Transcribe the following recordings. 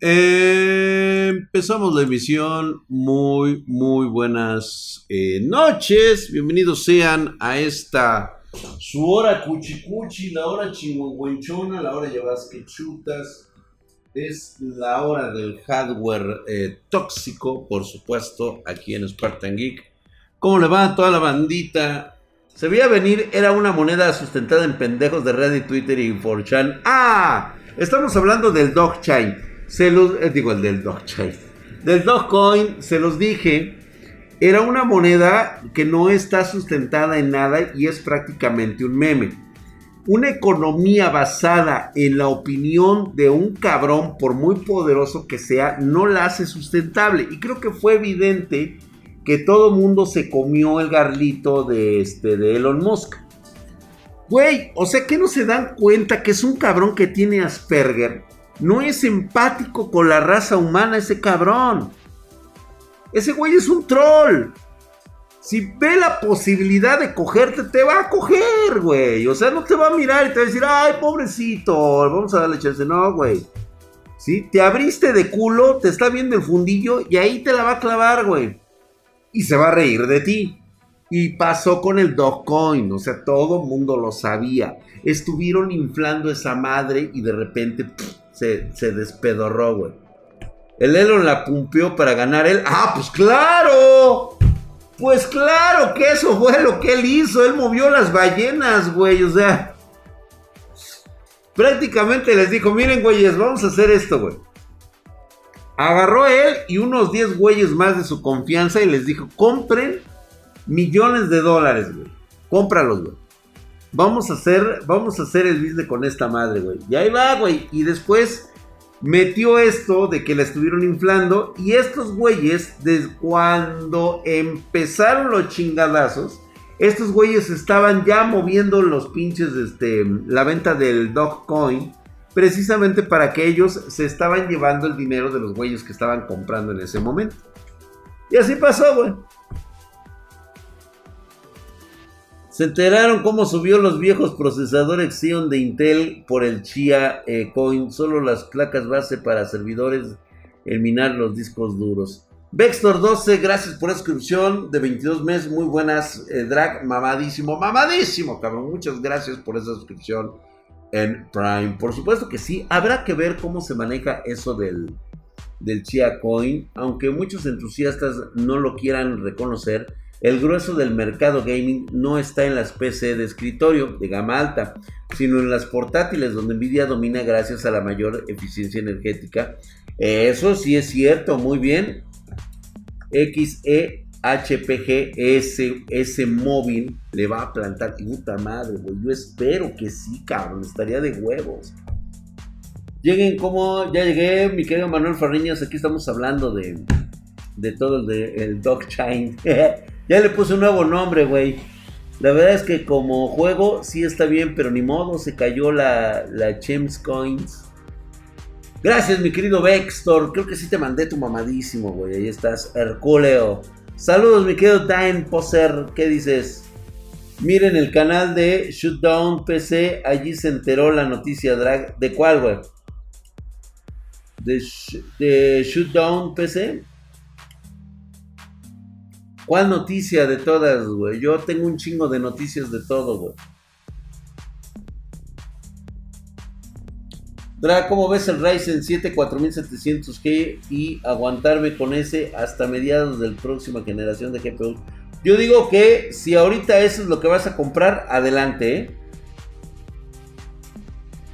Eh, empezamos la emisión. Muy, muy buenas eh, noches. Bienvenidos sean a esta su hora cuchicuchi, la hora chihuahuenchona, la hora llevas que chutas. Es la hora del hardware eh, tóxico, por supuesto, aquí en Spartan Geek. ¿Cómo le va a toda la bandita? Se veía venir, era una moneda sustentada en pendejos de Reddit, Twitter y 4chan. ¡Ah! Estamos hablando del Dogchain. Se los, eh, digo, el del Dogchain. Del Dogcoin, se los dije. Era una moneda que no está sustentada en nada y es prácticamente un meme. Una economía basada en la opinión de un cabrón, por muy poderoso que sea, no la hace sustentable. Y creo que fue evidente que todo mundo se comió el garlito de, este, de Elon Musk. Güey, o sea que no se dan cuenta que es un cabrón que tiene Asperger no es empático con la raza humana ese cabrón. Ese güey es un troll. Si ve la posibilidad de cogerte, te va a coger, güey. O sea, no te va a mirar y te va a decir, ay, pobrecito, vamos a darle chance. No, güey. ¿Sí? Te abriste de culo, te está viendo el fundillo y ahí te la va a clavar, güey. Y se va a reír de ti. Y pasó con el Dogecoin, o sea, todo mundo lo sabía. Estuvieron inflando esa madre y de repente se, despedorró, güey. El Elon la pumpeó para ganar él. ¡Ah, pues claro! Pues claro que eso fue lo que él hizo. Él movió las ballenas, güey. O sea, prácticamente les dijo: Miren, güeyes, vamos a hacer esto, güey. Agarró él y unos 10 güeyes más de su confianza y les dijo: Compren millones de dólares, güey. Cómpralos, güey. Vamos a hacer, vamos a hacer el business con esta madre, güey. Y ahí va, güey. Y después metió esto de que la estuvieron inflando. Y estos güeyes, desde cuando empezaron los chingadazos, estos güeyes estaban ya moviendo los pinches, este, la venta del Dogcoin. Precisamente para que ellos se estaban llevando el dinero de los güeyes que estaban comprando en ese momento. Y así pasó, güey. Se enteraron cómo subió los viejos procesadores Xeon de Intel por el Chia eh, Coin. Solo las placas base para servidores eliminar los discos duros. Vextor 12, gracias por la suscripción de 22 meses. Muy buenas, eh, Drag. Mamadísimo, mamadísimo, cabrón. Muchas gracias por esa suscripción en Prime. Por supuesto que sí. Habrá que ver cómo se maneja eso del, del Chia Coin. Aunque muchos entusiastas no lo quieran reconocer el grueso del mercado gaming no está en las PC de escritorio de gama alta, sino en las portátiles donde Nvidia domina gracias a la mayor eficiencia energética. Eso sí es cierto, muy bien. XEHPG ese, móvil le va a plantar. Puta madre, güey. Yo espero que sí, cabrón. Estaría de huevos. Lleguen como. Ya llegué, mi querido Manuel Farriñas. Aquí estamos hablando de. De todo el, de, el Dogchain. Ya le puse un nuevo nombre, güey. La verdad es que como juego sí está bien, pero ni modo, se cayó la, la Chems Coins. Gracias, mi querido Vextor. Creo que sí te mandé tu mamadísimo, güey. Ahí estás, Herculeo. Saludos, mi querido Time Poser. ¿Qué dices? Miren el canal de Shootdown PC. Allí se enteró la noticia drag. ¿De cuál, güey? De, de Shootdown PC. ¿Cuál noticia de todas, güey? Yo tengo un chingo de noticias de todo, güey. Dra, ¿cómo ves el Ryzen 7 4700G y aguantarme con ese hasta mediados de la próxima generación de GPU? Yo digo que si ahorita eso es lo que vas a comprar, adelante, ¿eh?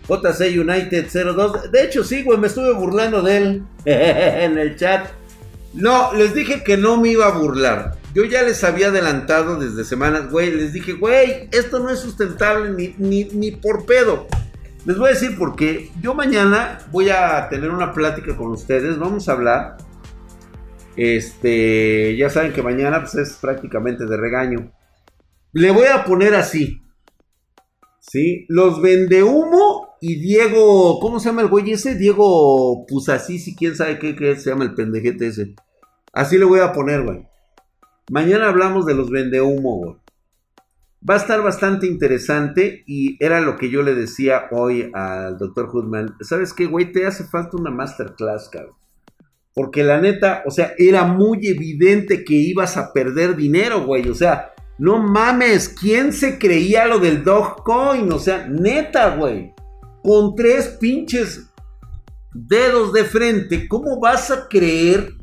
JC United 02. De hecho, sí, güey, me estuve burlando de él en el chat. No, les dije que no me iba a burlar. Yo ya les había adelantado desde semanas, güey, les dije, güey, esto no es sustentable ni, ni, por pedo. Les voy a decir por qué. Yo mañana voy a tener una plática con ustedes, vamos a hablar. Este, ya saben que mañana pues, es prácticamente de regaño. Le voy a poner así. ¿Sí? Los vende humo y Diego, ¿cómo se llama el güey ese? Diego Pusasí, si quién sabe qué, qué se llama el pendejete ese. Así le voy a poner, güey. Mañana hablamos de los vendehumo, güey. Va a estar bastante interesante y era lo que yo le decía hoy al doctor Hoodman. ¿Sabes qué, güey? Te hace falta una masterclass, cabrón. Porque la neta, o sea, era muy evidente que ibas a perder dinero, güey. O sea, no mames, ¿quién se creía lo del Dogecoin? O sea, neta, güey. Con tres pinches dedos de frente, ¿cómo vas a creer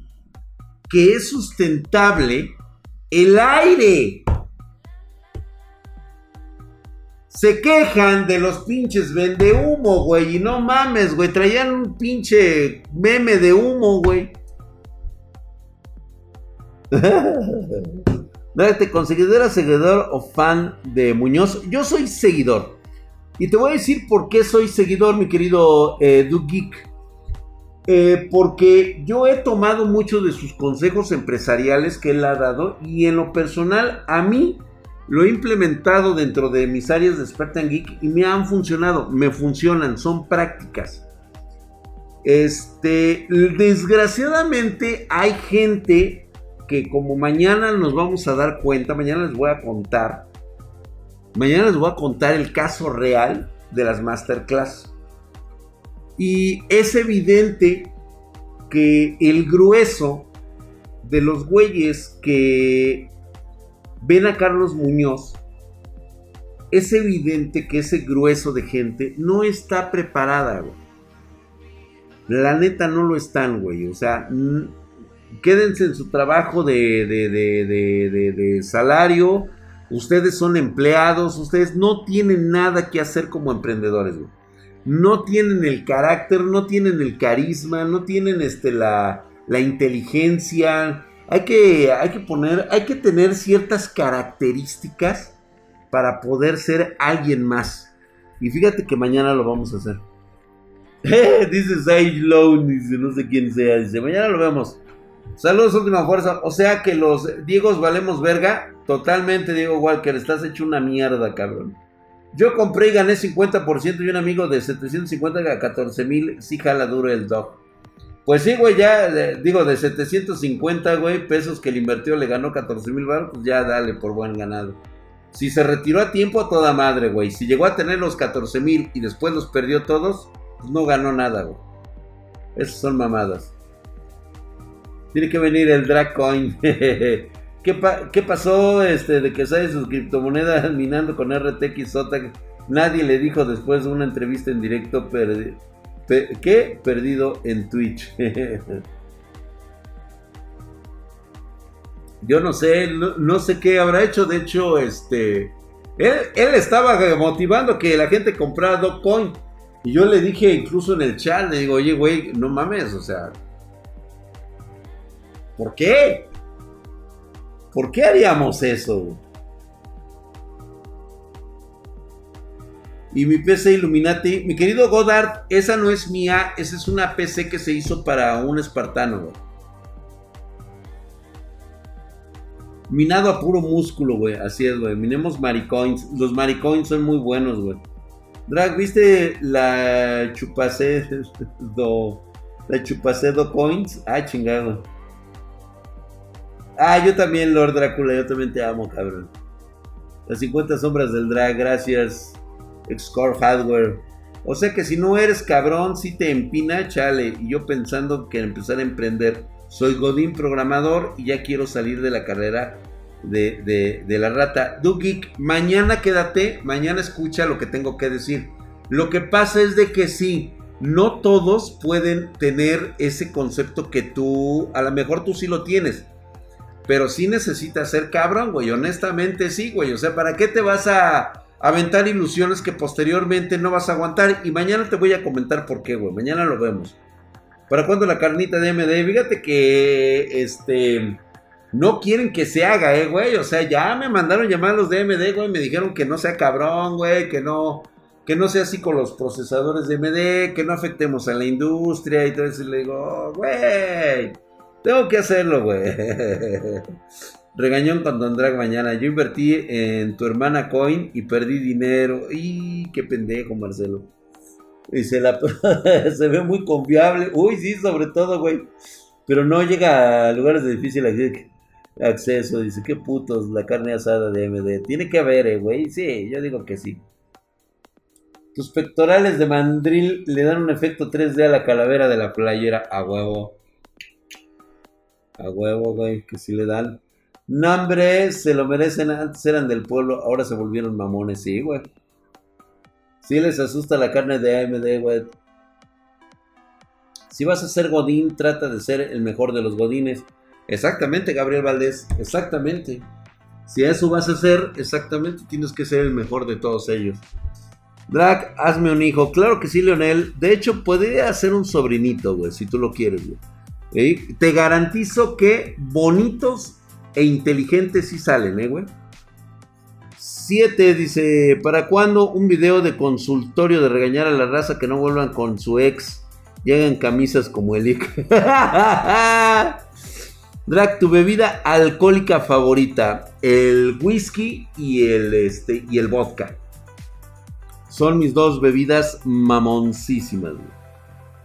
que es sustentable el aire? Se quejan de los pinches vende humo, güey. Y no mames, güey. Traían un pinche meme de humo, güey. ¿Te consideras seguidor o fan de Muñoz? Yo soy seguidor. Y te voy a decir por qué soy seguidor, mi querido eh, Geek. Eh, porque yo he tomado muchos de sus consejos empresariales que él ha dado y en lo personal a mí lo he implementado dentro de mis áreas de Spartan Geek y me han funcionado, me funcionan, son prácticas. Este, desgraciadamente hay gente que como mañana nos vamos a dar cuenta, mañana les voy a contar, mañana les voy a contar el caso real de las masterclass. Y es evidente que el grueso de los güeyes que ven a Carlos Muñoz, es evidente que ese grueso de gente no está preparada, güey. La neta no lo están, güey. O sea, quédense en su trabajo de, de, salario. Ustedes son empleados. Ustedes no tienen nada que hacer como emprendedores, güey. No tienen el carácter, no tienen el carisma, no tienen este, la, la inteligencia, hay que, hay que poner, hay que tener ciertas características para poder ser alguien más. Y fíjate que mañana lo vamos a hacer. dice Sage Lowe, dice, no sé quién sea, dice, mañana lo vemos. Saludos, última fuerza. O sea que los Diegos valemos verga. Totalmente, Diego Walker, estás hecho una mierda, cabrón. Yo compré y gané 50% y un amigo de 750 a 14 mil, sí jala duro el dog. Pues sí, güey, ya, digo, de 750, güey, pesos que le invirtió, le ganó 14 mil baros, pues ya dale por buen ganado. Si se retiró a tiempo, a toda madre, güey. Si llegó a tener los 14 mil y después los perdió todos, pues no ganó nada, güey. Esas son mamadas. Tiene que venir el Dragcoin. ¿Qué, ¿Qué, pasó este, de que sale sus criptomonedas minando con RTX? Nadie le dijo después de una entrevista en directo, ¿Qué? Perdido en Twitch. Yo no sé, no, sé qué habrá hecho. De hecho, este. Él, estaba motivando que la gente comprara Dogecoin. Y yo le dije incluso en el chat, le digo, oye, güey, no mames, o sea. ¿Por qué? ¿Por qué haríamos eso? Y mi PC Illuminati, mi querido Godard, esa no es mía, esa es una PC que se hizo para un espartano. Minado a puro músculo, güey. Así es, güey. Minemos maricoins. Los maricoins son muy buenos, güey. Drag, ¿viste la chupacedo? La chupacedo coins? Ah, chingado. Ah, yo también, Lord Drácula. Yo también te amo, cabrón. Las 50 sombras del drag, gracias. Score Hardware. O sea que si no eres cabrón, si te empina, chale. Y yo pensando que empezar a emprender. Soy Godín programador y ya quiero salir de la carrera de, la rata. Dugik, mañana quédate, mañana escucha lo que tengo que decir. Lo que pasa es de que sí, no todos pueden tener ese concepto que tú, a lo mejor tú sí lo tienes. Pero sí necesitas ser cabrón, güey. Honestamente sí, güey. O sea, ¿para qué te vas a aventar ilusiones que posteriormente no vas a aguantar. Y mañana te voy a comentar por qué, güey. Mañana lo vemos. ¿Para cuándo la carnita de MD? Fíjate que este no quieren que se haga, eh, güey. O sea, ya me mandaron llamar los de MD, güey. Me dijeron que no sea cabrón, güey. Que no, que no sea así con los procesadores de MD. Que no afectemos a la industria y todo eso. Y le digo, oh, güey, tengo que hacerlo, güey. Regañón con Don Drag mañana. Yo invertí en tu hermana Coin y perdí dinero. ¡Y qué pendejo, Marcelo! Y se, la, se ve muy confiable. Uy, sí, sobre todo, güey. Pero no llega a lugares de difícil acceso. Dice, qué putos, la carne asada de MD. Tiene que haber, eh, güey. Sí, yo digo que sí. Tus pectorales de mandril le dan un efecto 3D a la calavera de la playera. A huevo. A huevo, güey, que si le dan. Nombre, se lo merecen. Antes eran del pueblo, ahora se volvieron mamones. Sí, güey. Sí les asusta la carne de AMD, güey. Si vas a ser Godín, trata de ser el mejor de los Godines. Exactamente, Gabriel Valdés. Exactamente. Si eso vas a hacer, exactamente tienes que ser el mejor de todos ellos. Drag, hazme un hijo. Claro que sí, Leonel. De hecho, podría ser un sobrinito, güey, si tú lo quieres, güey. Te garantizo que bonitos e inteligentes sí salen, ¿eh, güey? 7 dice, ¿para cuándo un video de consultorio de regañar a la raza que no vuelvan con su ex? Llegan camisas como el Ic. Drag, tu bebida alcohólica favorita, el whisky y el, este, y el vodka. Son mis dos bebidas mamoncísimas.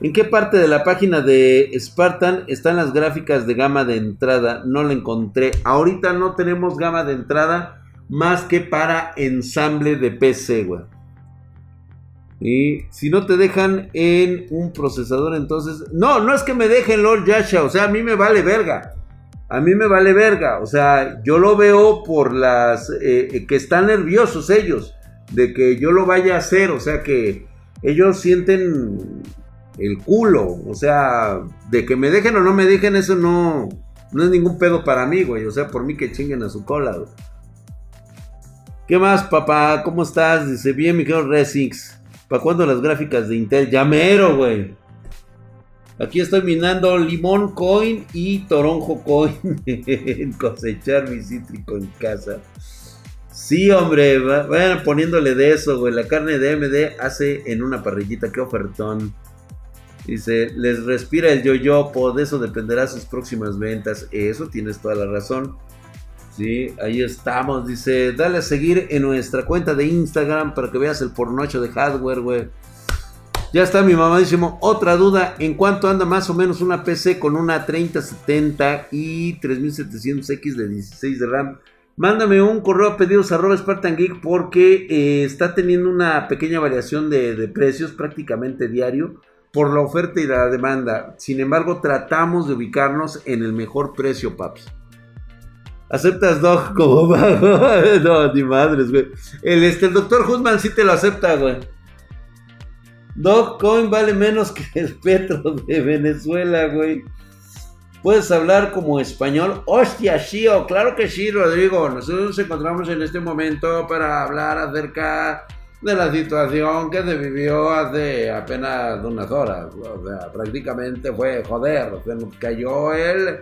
¿En qué parte de la página de Spartan están las gráficas de gama de entrada? No la encontré. Ahorita no tenemos gama de entrada más que para ensamble de PC, güey. Y si no te dejan en un procesador, entonces... No, no es que me dejen Lord Yasha, o sea, a mí me vale verga. A mí me vale verga, o sea, yo lo veo por las... Eh, que están nerviosos ellos de que yo lo vaya a hacer, o sea que ellos sienten el culo, o sea, de que me dejen o no me dejen, eso no, no es ningún pedo para mí, güey, o sea, por mí que chinguen a su cola, güey. ¿Qué más, papá? ¿Cómo estás? Dice, bien, mi querido Resix. ¿Para cuándo las gráficas de Intel? Llamero, güey. Aquí estoy minando limón coin y toronjo coin. cosechar mi cítrico en casa. Sí, hombre, vayan poniéndole de eso, güey. La carne de MD hace en una parrillita, qué ofertón. Dice, les respira el yoyopo, de eso dependerá sus próximas ventas. Eso tienes toda la razón. Sí, ahí estamos. Dice, dale a seguir en nuestra cuenta de Instagram para que veas el pornocho de hardware, güey. Ya está mi mamadísimo. Otra duda, ¿en cuánto anda más o menos una PC con una 3070 y 3700X de 16 de RAM? Mándame un correo a pedidos arroba Spartan Geek porque eh, está teniendo una pequeña variación de, precios prácticamente diario por la oferta y la demanda. Sin embargo, tratamos de ubicarnos en el mejor precio, paps. ¿Aceptas Dog como pago? no, ni madres, güey. El, este, el doctor Hussman sí te lo acepta, güey. Coin vale menos que el Petro de Venezuela, güey. ¿Puedes hablar como español? Hostia, Shio, claro que sí, Rodrigo. Nosotros nos encontramos en este momento para hablar acerca de la situación que se vivió hace apenas unas horas. O sea, prácticamente fue joder. Se nos cayó el,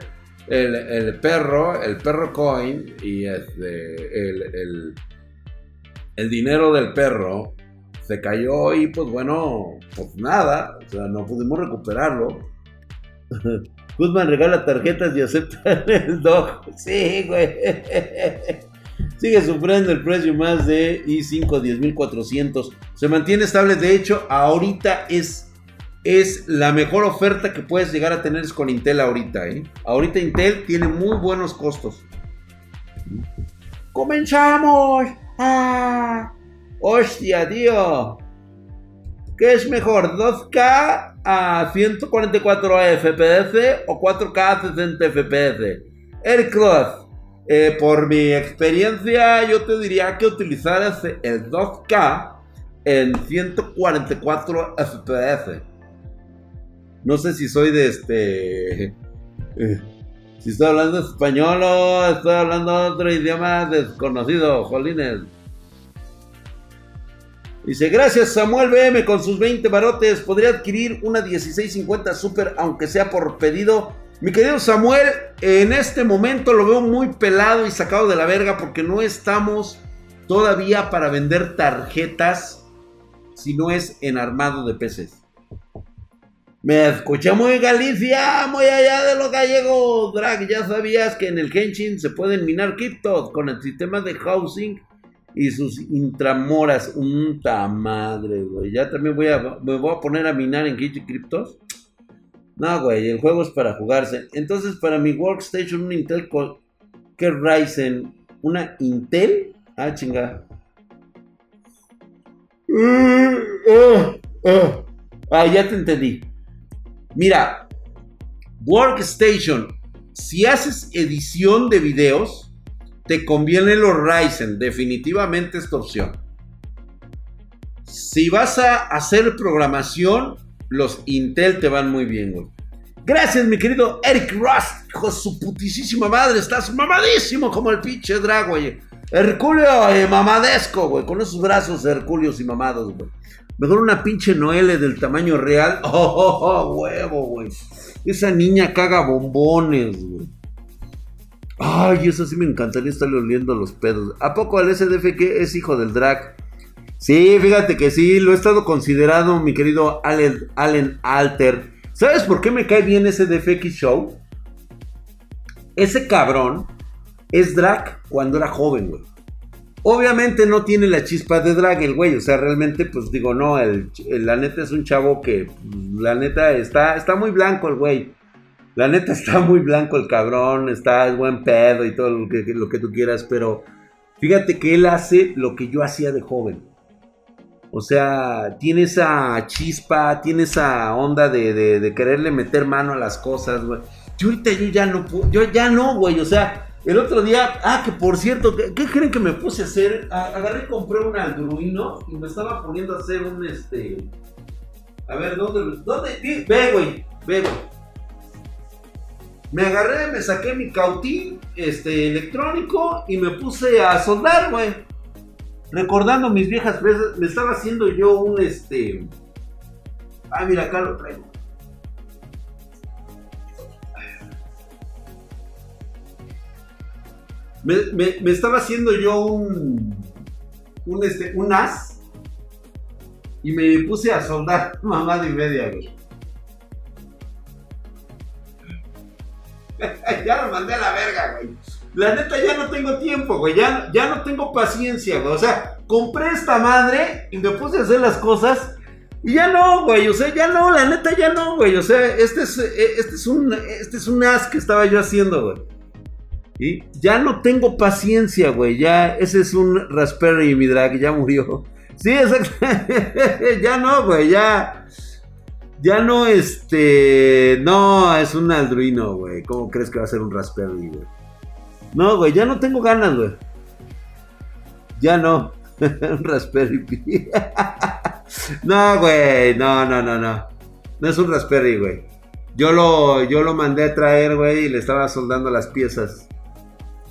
el, perro, el perro coin y este, el, el dinero del perro se cayó y pues bueno, pues nada, o sea, no pudimos recuperarlo. Guzmán regala tarjetas y acepta el dog. Sí, güey. Sigue sufriendo el precio más de i5 10.400. Se mantiene estable. De hecho, ahorita es, es la mejor oferta que puedes llegar a tener con Intel ahorita. ¿eh? Ahorita Intel tiene muy buenos costos. ¡Comenzamos! ¡Ah! ¡Hostia, tío! ¿Qué es mejor? ¿2K a 144 FPS o 4K a 60 FPS. Aircross, eh, por mi experiencia, yo te diría que utilizaras el 2K en 144 FPS. No sé si soy de este. Eh, si estoy hablando español o estoy hablando otro idioma desconocido, jolines. Dice, gracias Samuel BM con sus 20 barotes. Podría adquirir una 1650 Super aunque sea por pedido. Mi querido Samuel, en este momento lo veo muy pelado y sacado de la verga porque no estamos todavía para vender tarjetas si no es en armado de peces. Me escuché muy Galicia, muy allá de los gallegos. Drag, ya sabías que en el Genshin se pueden minar criptos con el sistema de housing y sus intramoras. Un madre, güey. Ya también voy a, me voy a poner a minar en Kitty Cryptos. No, güey, el juego es para jugarse. Entonces, para mi workstation, un Intel ¿Qué Ryzen? ¿Una Intel? Ah, chinga. Ah, ya te entendí. Mira, Workstation, si haces edición de videos, te conviene los Ryzen, definitivamente esta opción. Si vas a hacer programación, los Intel te van muy bien, güey. Gracias, mi querido Eric Rust, hijo de su putísima madre. Estás mamadísimo como el pinche drag, güey. Herculeo eh, mamadesco, güey. Con esos brazos hercúleos y mamados, güey. Mejor una pinche Noelle del tamaño real. Oh, oh, oh, huevo, güey. Esa niña caga bombones, güey. Ay, eso sí me encantaría estarle oliendo los pedos. ¿A poco el SDF que es hijo del drag? Sí, fíjate que sí, lo he estado considerando, mi querido Allen, Alter. ¿Sabes por qué me cae bien ese DFX Show? Ese cabrón es drag cuando era joven, güey. Obviamente no tiene la chispa de drag el güey, o sea, realmente, pues digo, no, el, la neta es un chavo que, la neta, está, está muy blanco el güey. La neta está muy blanco el cabrón, está el buen pedo y todo lo que, lo que tú quieras, pero fíjate que él hace lo que yo hacía de joven. O sea, tiene esa chispa, tiene esa onda de, quererle meter mano a las cosas, güey. Yo ahorita yo ya no puedo, yo ya no, güey. O sea, el otro día, ah, que por cierto, ¿qué, creen que me puse a hacer? agarré y compré un Arduino y me estaba poniendo a hacer un este. A ver, ¿dónde? ¿Dónde? Ve, güey, ve, güey. Me agarré, me saqué mi cautín este, electrónico y me puse a soldar, güey recordando mis viejas fresas, me estaba haciendo yo un este. Ah, mira, acá lo traigo. Me, estaba haciendo yo un, un, este, un as y me puse a soldar mamada y media, güey. ya lo mandé a la verga, güey. La neta ya no tengo tiempo, güey. Ya, ya no tengo paciencia, güey. O sea, compré esta madre y me puse a hacer las cosas. Y ya no, güey. O sea, ya no, la neta ya no, güey. O sea, este es, eh, este es un, este es un as que estaba yo haciendo, güey. Y ya no tengo paciencia, güey. Ya, ese es un Raspberry, mi drag, ya murió. Sí, exacto. ya no, güey. Ya. Ya no, este. No, es un Aldruino, güey. ¿Cómo crees que va a ser un Raspberry, güey? No, güey, ya no tengo ganas, güey. Ya no. un Raspberry Pi. no, güey, no, no, no, no. No es un Raspberry, güey. Yo lo, yo lo mandé a traer, güey, y le estaba soldando las piezas.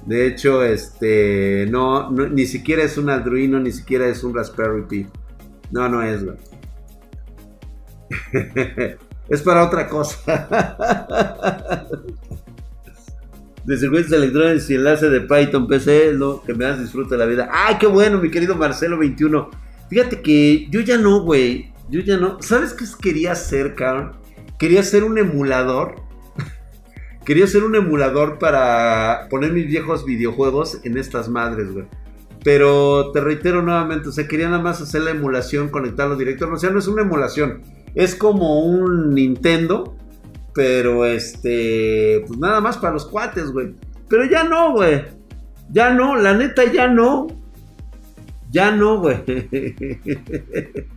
De hecho, este, no, ni siquiera es un Arduino, ni siquiera es un Raspberry Pi. No, no es, güey. es para otra cosa. De circuitos electrónicos y enlace de Python PC lo que me das disfruto de la vida. ¡Ay, qué bueno, mi querido Marcelo21! Fíjate que yo ya no, güey. Yo ya no. ¿Sabes qué quería hacer, cabrón? Quería hacer un emulador. quería hacer un emulador para poner mis viejos videojuegos en estas madres, güey. Pero te reitero nuevamente, o sea, quería nada más hacer la emulación, conectarlo directo. O sea, no es una emulación. Es como un Nintendo pero este, pues nada más para los cuates, güey. Pero ya no, güey. Ya no, la neta ya no. Ya no, güey.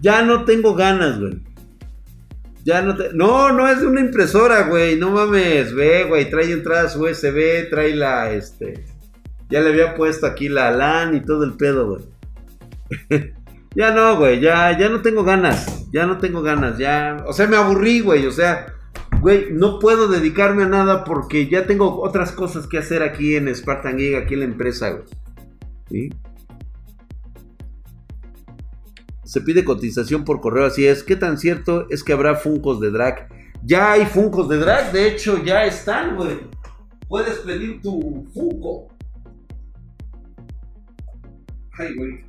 ya no tengo ganas, güey. Ya no te... No, no es de una impresora, güey. No mames, ve, güey. Trae entradas USB, trae la, este... Ya le había puesto aquí la LAN y todo el pedo, güey. ya no, güey. Ya, ya no tengo ganas. Ya no tengo ganas. Ya... O sea, me aburrí, güey. O sea güey, no puedo dedicarme a nada porque ya tengo otras cosas que hacer aquí en Spartan Gig, aquí en la empresa, güey. Se pide cotización por correo, así es. ¿Qué tan cierto es que habrá Funcos de drag? Ya hay Funcos de drag, de hecho ya están, güey. Puedes pedir tu Funko. Ay, güey.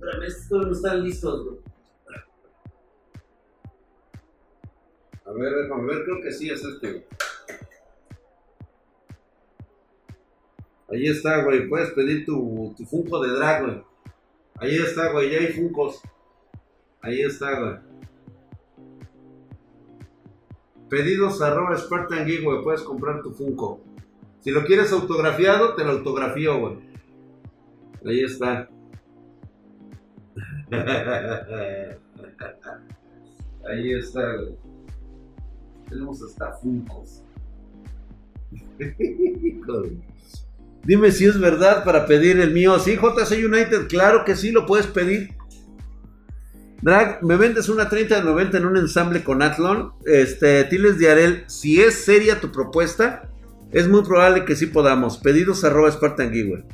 Pero estos no están listos, güey. A ver, déjame ver, creo que sí es este. Ahí está, güey. Puedes pedir tu, tu Funko de drag, güey. Ahí está, güey. Ya hay Funcos. Ahí está, güey. Pedidos arroba Spartan Geek, güey. Puedes comprar tu Funko. Si lo quieres autografiado, te lo autografío, güey. Ahí está. Ahí está, güey. Tenemos hasta Funcos. Dime si es verdad para pedir el mío. Sí, JC United, claro que sí, lo puedes pedir. Drag, ¿me vendes una 30 de 90 en un ensamble con Athlon? Este, Tiles de Arel, si es seria tu propuesta, es muy probable que sí podamos. Pedidos arroba Spartan Giver.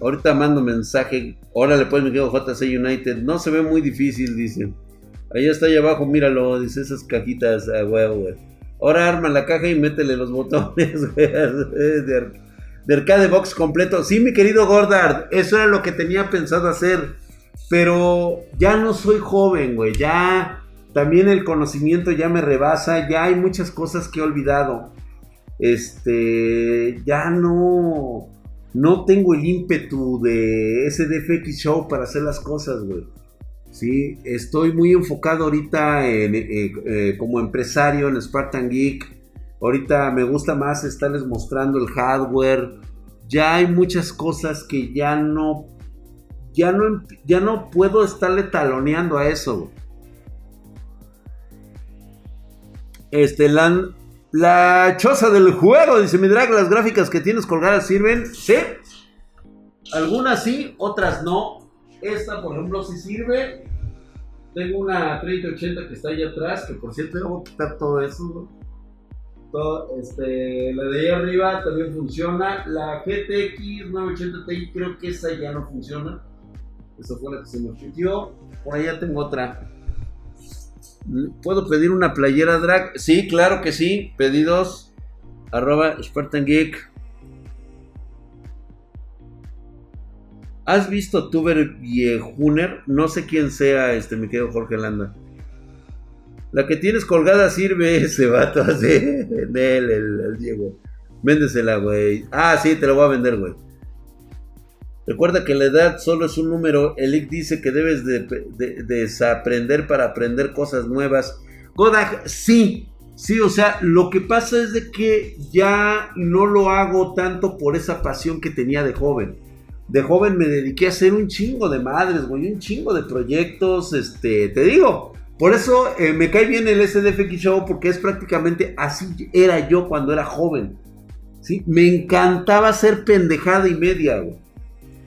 Ahorita mando mensaje. Órale, pues me quedo JC United. No se ve muy difícil, dicen. Ahí está ahí abajo, míralo. Dice esas cajitas a huevo, güey. Ahora arma la caja y métele los botones, güey. De, de arcade box completo. Sí, mi querido Gordard. Eso era lo que tenía pensado hacer. Pero ya no soy joven, güey. Ya también el conocimiento ya me rebasa. Ya hay muchas cosas que he olvidado. Este, ya no no tengo el ímpetu de SDFX Show para hacer las cosas, güey. Sí, estoy muy enfocado ahorita en, eh, eh, como empresario en Spartan Geek. Ahorita me gusta más estarles mostrando el hardware. Ya hay muchas cosas que ya no, ya no, ya no puedo estarle taloneando a eso. Este, LAN la choza del juego, dice mi drag, las gráficas que tienes colgadas sirven. Sí. Algunas sí, otras no. Esta, por ejemplo, sí sirve. Tengo una 3080 que está ahí atrás, que por cierto, a quitar todo eso. Todo, este, la de ahí arriba también funciona. La GTX 980 Ti, creo que esa ya no funciona. Esa fue la que se me metió. Por allá tengo otra. ¿Puedo pedir una playera drag? Sí, claro que sí. Pedidos. Arroba Spartan Geek. ¿Has visto Tuber Viejuner? No sé quién sea este, mi querido Jorge Landa. La que tienes colgada sirve ese vato así. En él, el, Diego. Véndesela, güey. Ah, sí, te la voy a vender, güey. Recuerda que la edad solo es un número. El IC dice que debes de, desaprender para aprender cosas nuevas. Godag, sí. Sí, o sea, lo que pasa es de que ya no lo hago tanto por esa pasión que tenía de joven. De joven me dediqué a hacer un chingo de madres, güey, un chingo de proyectos, este, te digo. Por eso eh, me cae bien el SDFX Show porque es prácticamente así era yo cuando era joven. ¿sí? Me encantaba hacer pendejada y media, güey.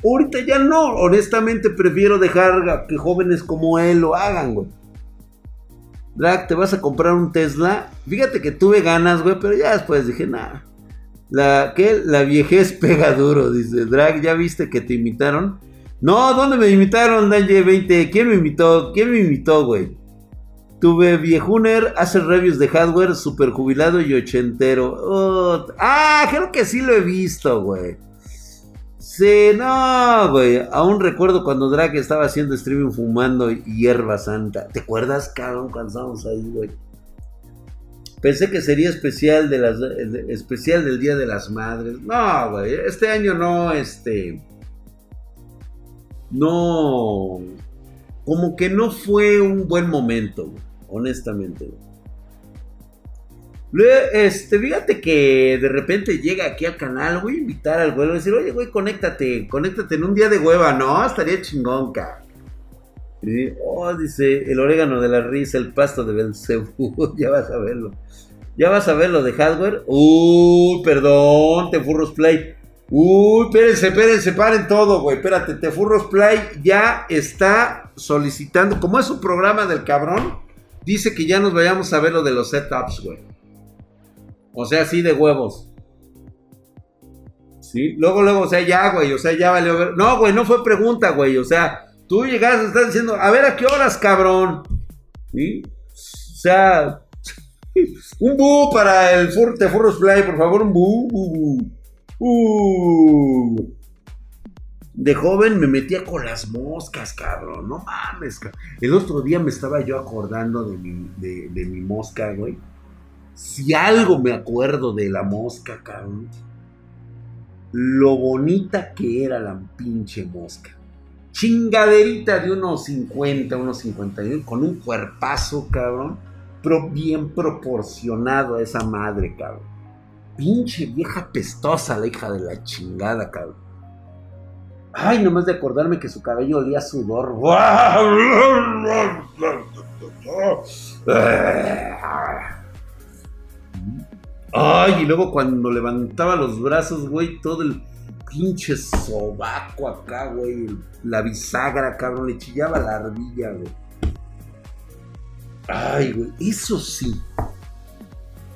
Ahorita ya no, honestamente prefiero dejar que jóvenes como él lo hagan, güey. Drag, ¿te vas a comprar un Tesla? Fíjate que tuve ganas, güey, pero ya después dije, nada. La, ¿qué? La viejez pega duro, dice. Drag, ¿ya viste que te imitaron? No, ¿dónde me imitaron, Danje 20? ¿Quién me imitó? ¿Quién me imitó, güey? Tuve viejuner, hace reviews de hardware, super jubilado y ochentero. Ah, creo que sí lo he visto, güey. Sí, no, güey. Aún recuerdo cuando Drake estaba haciendo streaming fumando hierba santa. ¿Te acuerdas, cabrón, cuando estábamos ahí, güey? Pensé que sería especial, de las, especial del Día de las Madres. No, güey. Este año no, este. No. Como que no fue un buen momento, güey, honestamente, güey. Este, fíjate que de repente llega aquí al canal, voy a invitar al güey, a decir, oye, güey, conéctate, conéctate en un día de hueva, no, estaría chingón, cabrón. Oh, dice, el orégano de la risa, el pasto de Belcebú, ya vas a verlo. Ya vas a ver lo de hardware. Uy, perdón, Tefurros Play. Uy, espérense, espérense, paren todo, güey. Espérate, Tefurros Play ya está solicitando, como es un programa del cabrón, dice que ya nos vayamos a ver lo de los setups, güey. O sea, sí de huevos. Sí, luego, luego, o sea, ya, güey, o sea, ya valió. No, güey, no fue pregunta, güey, o sea, tú llegas, estás diciendo, a ver a qué horas, cabrón. O sea, un bu para el Fur Furros Play, por favor, un bu. Uh. De joven me metía con las moscas, cabrón. No mames, cabrón. El otro día me estaba yo acordando de mi, de, de mi mosca, güey. Si algo me acuerdo de la mosca, cabrón. Lo bonita que era la pinche mosca. Chingaderita de unos 50, unos 51, con un cuerpazo, cabrón. Pero bien proporcionado a esa madre, cabrón. Pinche vieja pestosa, la hija de la chingada, cabrón. Ay, nomás de acordarme que su cabello olía a sudor. Ay, y luego cuando levantaba los brazos, güey, todo el pinche sobaco acá, güey. La bisagra, cabrón, le chillaba la ardilla, güey. Ay, güey, eso sí.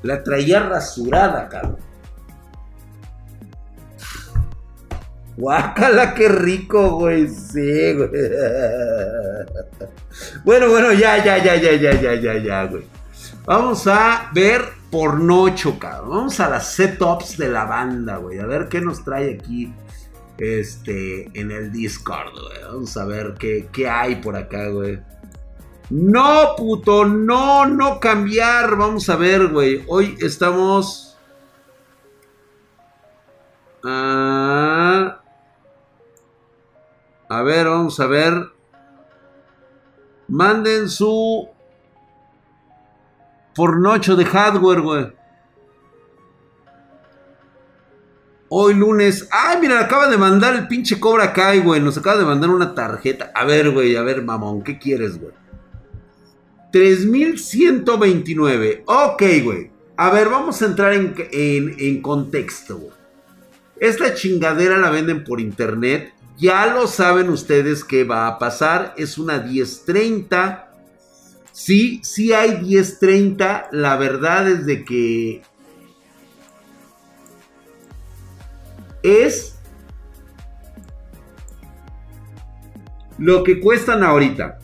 La traía rasurada, cabrón. Guácala, qué rico, güey. Sí, güey. Bueno, bueno, ya, ya, ya, ya, ya, ya, ya, ya, güey. Vamos a ver pornocho, cabrón. Vamos a las setups de la banda, güey. A ver qué nos trae aquí este, en el Discord, güey. Vamos a ver qué, qué hay por acá, güey. No, puto, no, no cambiar. Vamos a ver, güey. Hoy estamos... Ah, a ver, vamos a ver. Manden su pornocho de hardware, güey. Hoy lunes. Ay, mira, acaba de mandar el pinche Cobra Kai, güey. Nos acaba de mandar una tarjeta. A ver, güey, a ver, mamón, ¿qué quieres, güey? 3129. Ok, güey. A ver, vamos a entrar en, en contexto, güey. Esta chingadera la venden por internet. Ya lo saben ustedes qué va a pasar. Es una 1030. Sí, sí hay 1030. La verdad es de que es lo que cuestan ahorita.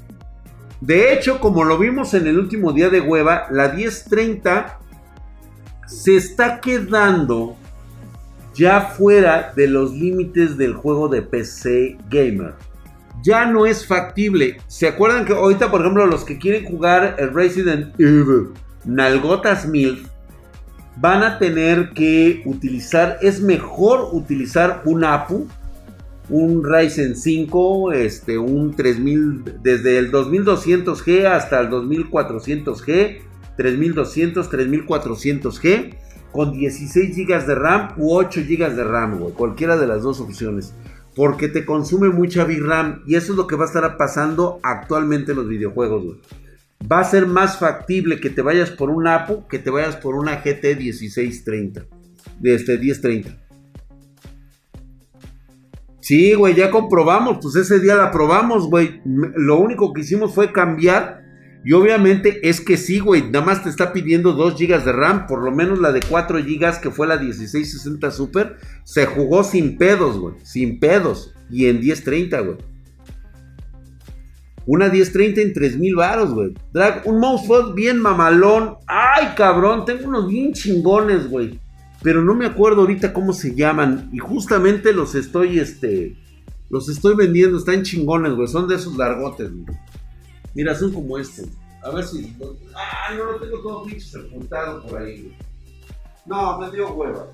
De hecho, como lo vimos en el último día de hueva, la 1030 se está quedando ya fuera de los límites del juego de PC Gamer. Ya no es factible. ¿Se acuerdan que ahorita, por ejemplo, los que quieren jugar el Resident Evil Nalgotas Milk van a tener que utilizar, es mejor utilizar un APU, un Ryzen 5, este, un 3000, desde el 2200G hasta el 2400G, 3200, 3400G con 16 GB de RAM u 8 GB de RAM. Cualquiera de las dos opciones. Porque te consume mucha VRAM. Y eso es lo que va a estar pasando actualmente en los videojuegos, güey. Va a ser más factible que te vayas por un APU que te vayas por una GT 1630. De este 1030. Sí, güey, ya comprobamos. Pues ese día la probamos, güey. Lo único que hicimos fue cambiar y obviamente es que sí, güey, nada más te está pidiendo 2 GB de RAM, por lo menos la de 4 GB que fue la 1660 Super, se jugó sin pedos, güey, sin pedos, y en 1030, güey. Una 1030 en 3000 varos, güey. Drag, un mousepad bien mamalón. Ay, cabrón, tengo unos bien chingones, güey. Pero no me acuerdo ahorita cómo se llaman. Y justamente los estoy, este, los estoy vendiendo. Están chingones, güey. Son de esos largotes, güey. Mira, son como este. A ver si. Ah, no lo tengo todo pinche sepultado por ahí, No, me dio hueva.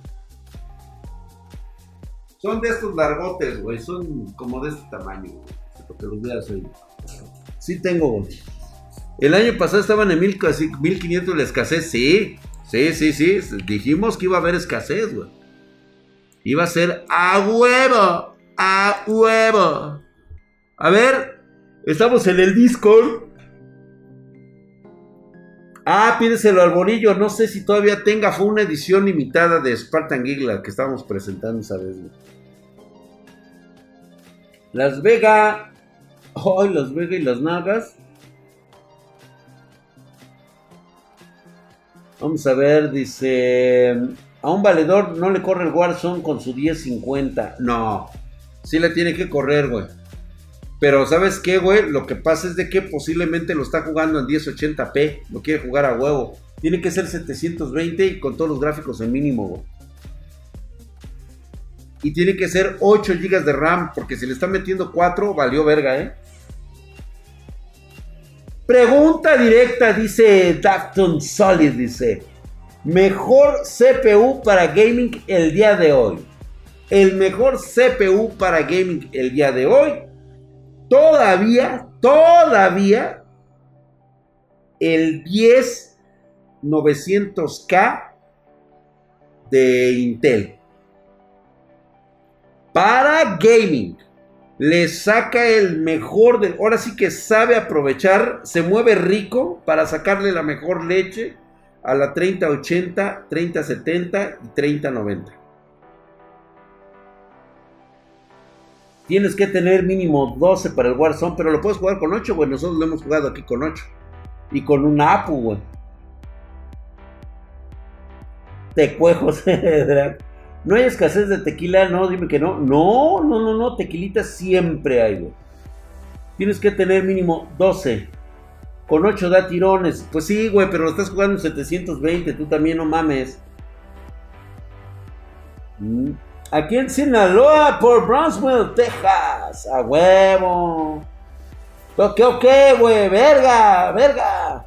Son de estos largotes, güey. Son como de este tamaño, güey. Porque los veas ahí. Sí tengo. El año pasado estaban en mil, casi 1500 la escasez. Sí, sí, sí, sí. Dijimos que iba a haber escasez, güey. Iba a ser a huevo. A huevo. A ver, Estamos en el Discord. Ah, pídeselo al Bonillo. No sé si todavía tenga. Fue una edición limitada de Spartan Geek que estábamos presentando esa vez. Las Vega. Hoy Las Vega y las Nagas. Vamos a ver, dice. A un valedor no le corre el Warzone con su 1050. No. Sí le tiene que correr, güey. Pero ¿sabes qué, güey? Lo que pasa es de que posiblemente lo está jugando en 1080p. Lo quiere jugar a huevo. Tiene que ser 720 y con todos los gráficos en mínimo, güey. Y tiene que ser 8 GB de RAM. Porque si le están metiendo 4, valió verga, ¿eh? Pregunta directa, dice Dafton Solid, dice. Mejor CPU para gaming el día de hoy. El mejor CPU para gaming el día de hoy todavía, todavía el 10900K de Intel. Para gaming. Le saca el mejor del... Ahora sí que sabe aprovechar. Se mueve rico para sacarle la mejor leche a la 3080, 3070 y 3090. Tienes que tener mínimo 12 para el Warzone, pero lo puedes jugar con 8, güey. Nosotros lo hemos jugado aquí con 8. Y con una APU, güey. Te cuejos, No hay escasez de tequila, no, dime que no. No, no, no, no, tequilita siempre hay, güey. Tienes que tener mínimo 12. Con 8 da tirones. Pues sí, güey, pero lo estás jugando en 720, tú también no mames. Mm. Aquí en Sinaloa, por Brownsville, Texas. A huevo. Ok, ok, güey, verga, verga.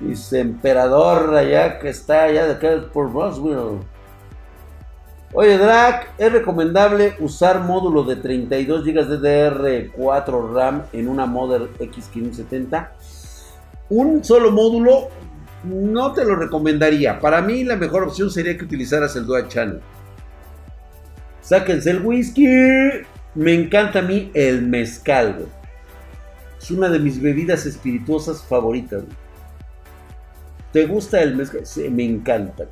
Dice emperador allá que está allá de acá por Roswell. Oye, Drac, es recomendable usar módulo de 32 GB DDR4 RAM en una Mother X570. Un solo módulo no te lo recomendaría. Para mí la mejor opción sería que utilizaras el Dual Channel. Sáquense el whisky. Me encanta a mí el mezcal, Es una de mis bebidas espirituosas favoritas, ¿Te gusta el mezcal? Sí, me encanta,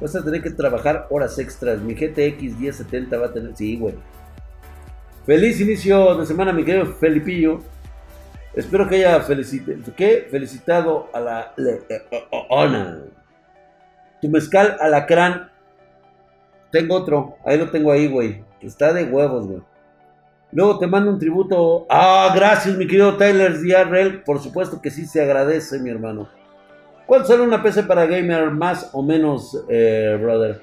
Vas a tener que trabajar horas extras. Mi GTX 1070 va a tener. Sí, güey. Feliz inicio de semana, mi querido Felipillo. Espero que haya felicitado a la Leona. Tu mezcal alacrán. Tengo otro. Ahí lo tengo ahí, güey. Está de huevos, güey. Luego te mando un tributo. Ah, gracias, mi querido Tyler DRL. Por supuesto que sí se agradece, mi hermano. ¿Cuánto sale una PC para gamer más o menos, eh, brother?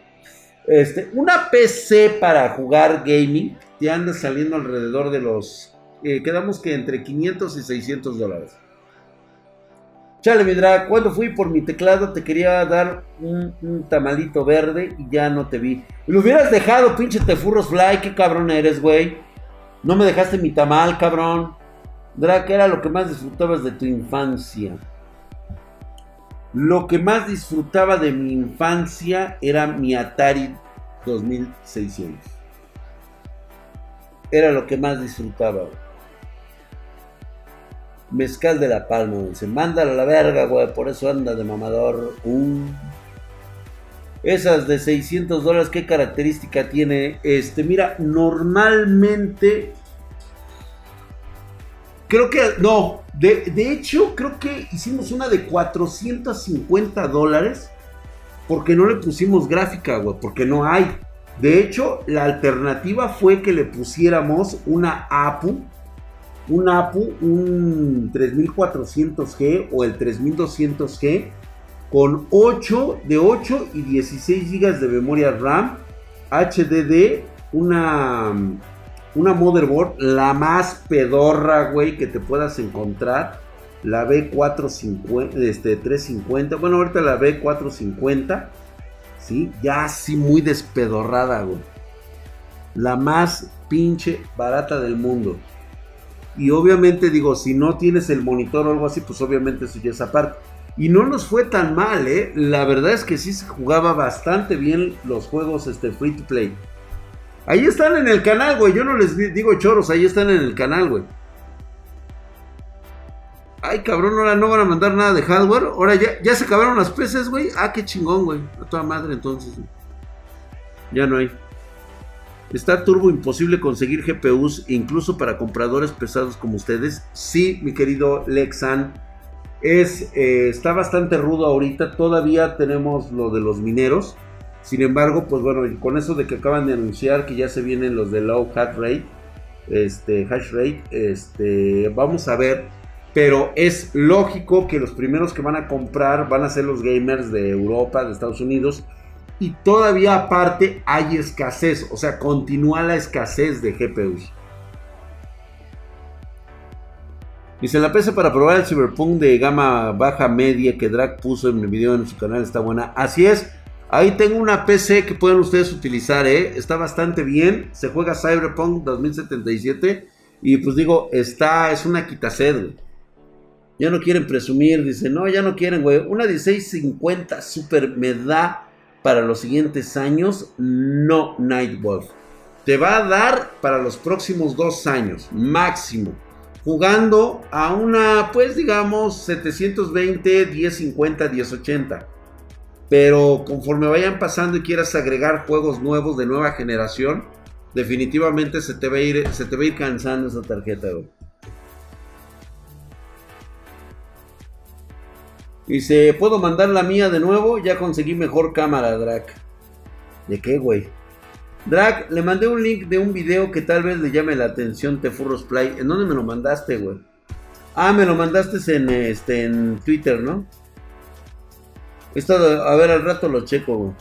Este, una PC para jugar gaming te anda saliendo alrededor de los. Eh, quedamos que entre 500 y 600 dólares. Chale, mi drag, cuando fui por mi teclado te quería dar un, tamalito verde y ya no te vi. Lo hubieras dejado, pinche tefurros fly, qué cabrón eres, güey. No me dejaste mi tamal, cabrón. Drag, era lo que más disfrutabas de tu infancia. Lo que más disfrutaba de mi infancia era mi Atari 2600. Era lo que más disfrutaba. Mezcal de la Palma, dice. Mándala a la verga, güey. Por eso anda de mamador. Uh. Esas de 600 dólares, ¿qué característica tiene? Este, mira, normalmente Creo que, no, de, hecho, creo que hicimos una de 450 dólares porque no le pusimos gráfica, güey, porque no hay. De hecho, la alternativa fue que le pusiéramos una APU, un APU, un 3400G o el 3200G con 8 de 8 y 16 GB de memoria RAM, HDD, una una motherboard, la más pedorra, güey, que te puedas encontrar. La B450, este, 350. Bueno, ahorita la B450. ¿Sí? Ya así muy despedorrada, güey. La más pinche barata del mundo. Y obviamente digo, si no tienes el monitor o algo así, pues obviamente eso ya es aparte. Y no nos fue tan mal, ¿eh? La verdad es que sí se jugaba bastante bien los juegos este, free to play. Ahí están en el canal, güey. Yo no les digo choros, ahí están en el canal, güey. Ay, cabrón, ahora no van a mandar nada de hardware. Ahora ya, se acabaron las peces, güey. Ah, qué chingón, güey. A toda madre, entonces. Ya no hay. Está turbo imposible conseguir GPUs, incluso para compradores pesados como ustedes. Sí, mi querido Lexan. Es, eh, está bastante rudo ahorita. Todavía tenemos lo de los mineros. Sin embargo, pues bueno, con eso de que acaban de anunciar que ya se vienen los de low hash rate, este hash rate, este, vamos a ver. Pero es lógico que los primeros que van a comprar van a ser los gamers de Europa, de Estados Unidos. Y todavía aparte hay escasez, o sea, continúa la escasez de GPUs. Dice, la PC para probar el Cyberpunk de gama baja media que Drag puso en el video en su canal está buena. Así es. Ahí tengo una PC que pueden ustedes utilizar, ¿eh? Está bastante bien. Se juega Cyberpunk 2077. Y pues digo, está, es una quitased. Ya no quieren presumir, dice, no, ya no quieren, güey. Una 1650 super me da para los siguientes años, no Nightwolf. Te va a dar para los próximos dos años, máximo. Jugando a una, pues digamos, 720, 1050, 1080. Pero conforme vayan pasando y quieras agregar juegos nuevos de nueva generación, definitivamente se te va a ir, se te va a ir cansando esa tarjeta, Y Dice, ¿puedo mandar la mía de nuevo? Ya conseguí mejor cámara, Drac. ¿De qué, güey? Drac, le mandé un link de un video que tal vez le llame la atención Tefurros Play. ¿En dónde me lo mandaste, güey? Ah, me lo mandaste en, este, en Twitter, ¿no? Esto, a ver, al rato lo checo, güey.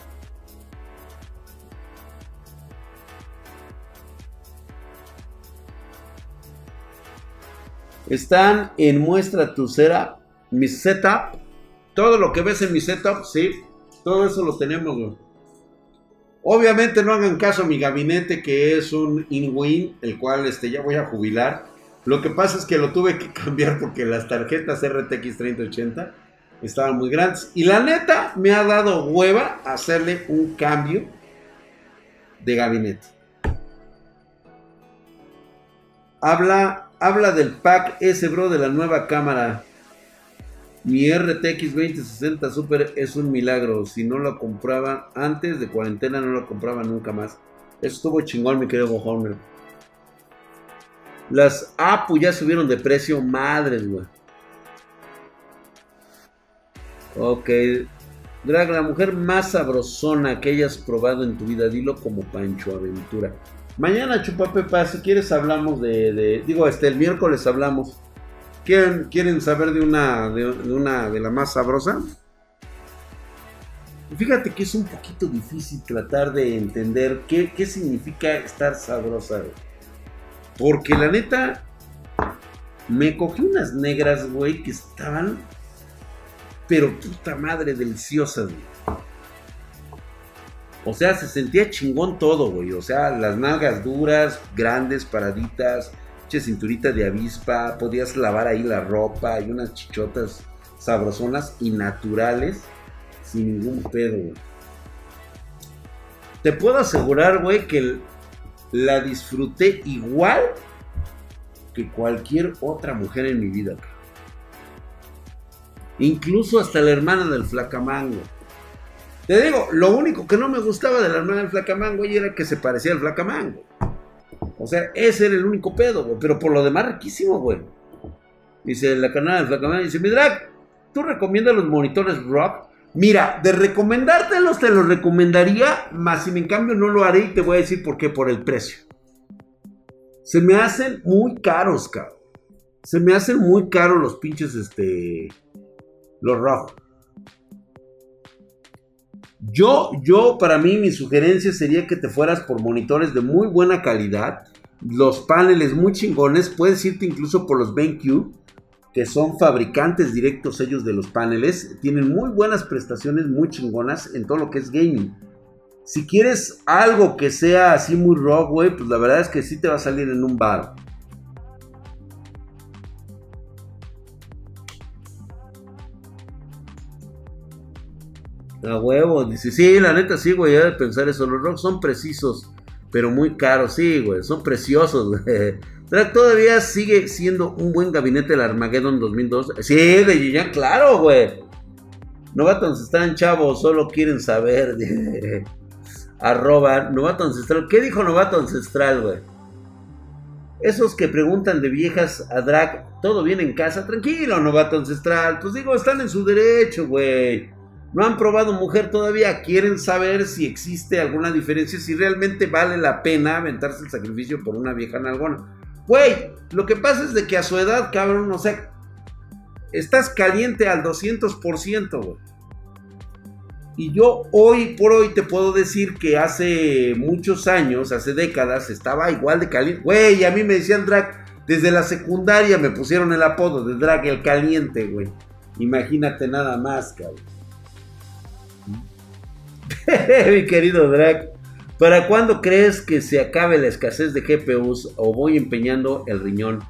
Están en muestra tu setup, mi setup todo lo que ves en mi setup, sí, todo eso lo tenemos, Obviamente no hagan caso a mi gabinete que es un InWin, el cual este, ya voy a jubilar. Lo que pasa es que lo tuve que cambiar porque las tarjetas RTX 3080 estaban muy grandes. Y la neta me ha dado hueva hacerle un cambio de gabinete. Habla, habla del pack ese, bro, de la nueva cámara. Mi RTX 2060 Super es un milagro. Si no lo compraba antes de cuarentena, no lo compraba nunca más. Eso estuvo chingón, mi querido Homer. Las APU ya subieron de precio. Madres, güey. Ok. Drag, la mujer más sabrosona que hayas probado en tu vida. Dilo como Pancho Aventura. Mañana, Chupapepa, si quieres hablamos de, de... Digo, este, el miércoles hablamos ¿Quieren, ¿Quieren saber de una, de, una de la más sabrosa? Fíjate que es un poquito difícil tratar de entender qué, qué significa estar sabrosa. Porque la neta, me cogí unas negras, güey, que estaban, pero puta madre, deliciosas, güey. O sea, se sentía chingón todo, güey. O sea, las nalgas duras, grandes, paraditas, cinturita de avispa, podías lavar ahí la ropa y unas chichotas sabrosonas y naturales sin ningún pedo, Te puedo asegurar, güey, que la disfruté igual que cualquier otra mujer en mi vida. Incluso hasta la hermana del flacamango. Te digo, lo único que no me gustaba de la hermana del flacamango era que se parecía al flacamango. O sea, ese era el único pedo, güey. Pero por lo demás, riquísimo, güey. Dice la canal de Flaca dice, mi drag, ¿tú recomiendas los monitores rock? Mira, de recomendártelos te los recomendaría, más si en cambio no lo haré y te voy a decir por qué, por el precio. Se me hacen muy caros, cabrón. Se me hacen muy caros los pinches, este, los rock. Yo, yo, para mí, mi sugerencia sería que te fueras por monitores de muy buena calidad. Los paneles muy chingones. Puedes irte incluso por los BenQ, que son fabricantes directos ellos de los paneles. Tienen muy buenas prestaciones, muy chingonas en todo lo que es gaming. Si quieres algo que sea así muy rock, güey, pues la verdad es que sí te va a salir en un bar. A huevo, dice, sí, la neta sí, güey, ya de pensar eso. Los rocks son precisos, pero muy caros, sí, güey, son preciosos, güey. Todavía sigue siendo un buen gabinete el Armageddon 2002. Sí, de Gillian, claro, güey. Novato están chavos, solo quieren saber. Arroba Novato Ancestral. ¿Qué dijo Novato Ancestral, güey? Esos que preguntan de viejas a drag, ¿todo bien en casa? Tranquilo, Novato Ancestral. Pues digo, están en su derecho, güey. No han probado mujer todavía, quieren saber si existe alguna diferencia, si realmente vale la pena aventarse el sacrificio por una vieja nalgona. Güey, lo que pasa es de que a su edad, cabrón, o sea, estás caliente al 200%, güey. Y yo hoy por hoy te puedo decir que hace muchos años, hace décadas, estaba igual de caliente. Güey, a mí me decían drag, desde la secundaria me pusieron el apodo de drag el caliente, güey. Imagínate nada más, cabrón. Mi querido Drag, ¿para cuándo crees que se acabe la escasez de GPUs o voy empeñando el riñón?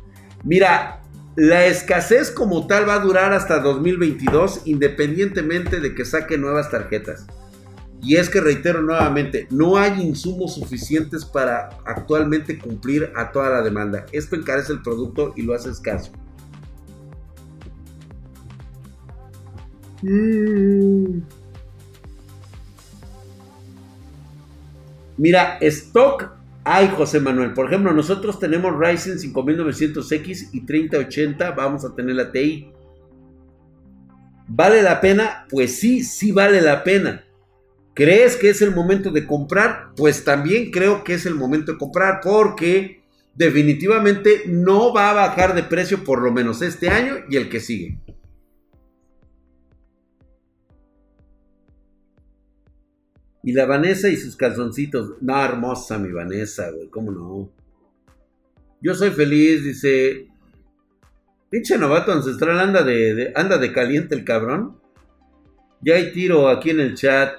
Mira, la escasez como tal va a durar hasta 2022 independientemente de que saque nuevas tarjetas. Y es que reitero nuevamente, no hay insumos suficientes para actualmente cumplir a toda la demanda. Esto encarece el producto y lo hace escaso. Mm. Mira, stock hay, José Manuel. Por ejemplo, nosotros tenemos Ryzen 5900X y 3080. Vamos a tener la TI. ¿Vale la pena? Pues sí, sí vale la pena. ¿Crees que es el momento de comprar? Pues también creo que es el momento de comprar porque definitivamente no va a bajar de precio por lo menos este año y el que sigue. Y la Vanessa y sus calzoncitos. No, hermosa mi Vanessa, güey, ¿cómo no? Yo soy feliz, dice. Pinche novato ancestral, anda de, anda de caliente el cabrón. Ya hay tiro aquí en el chat.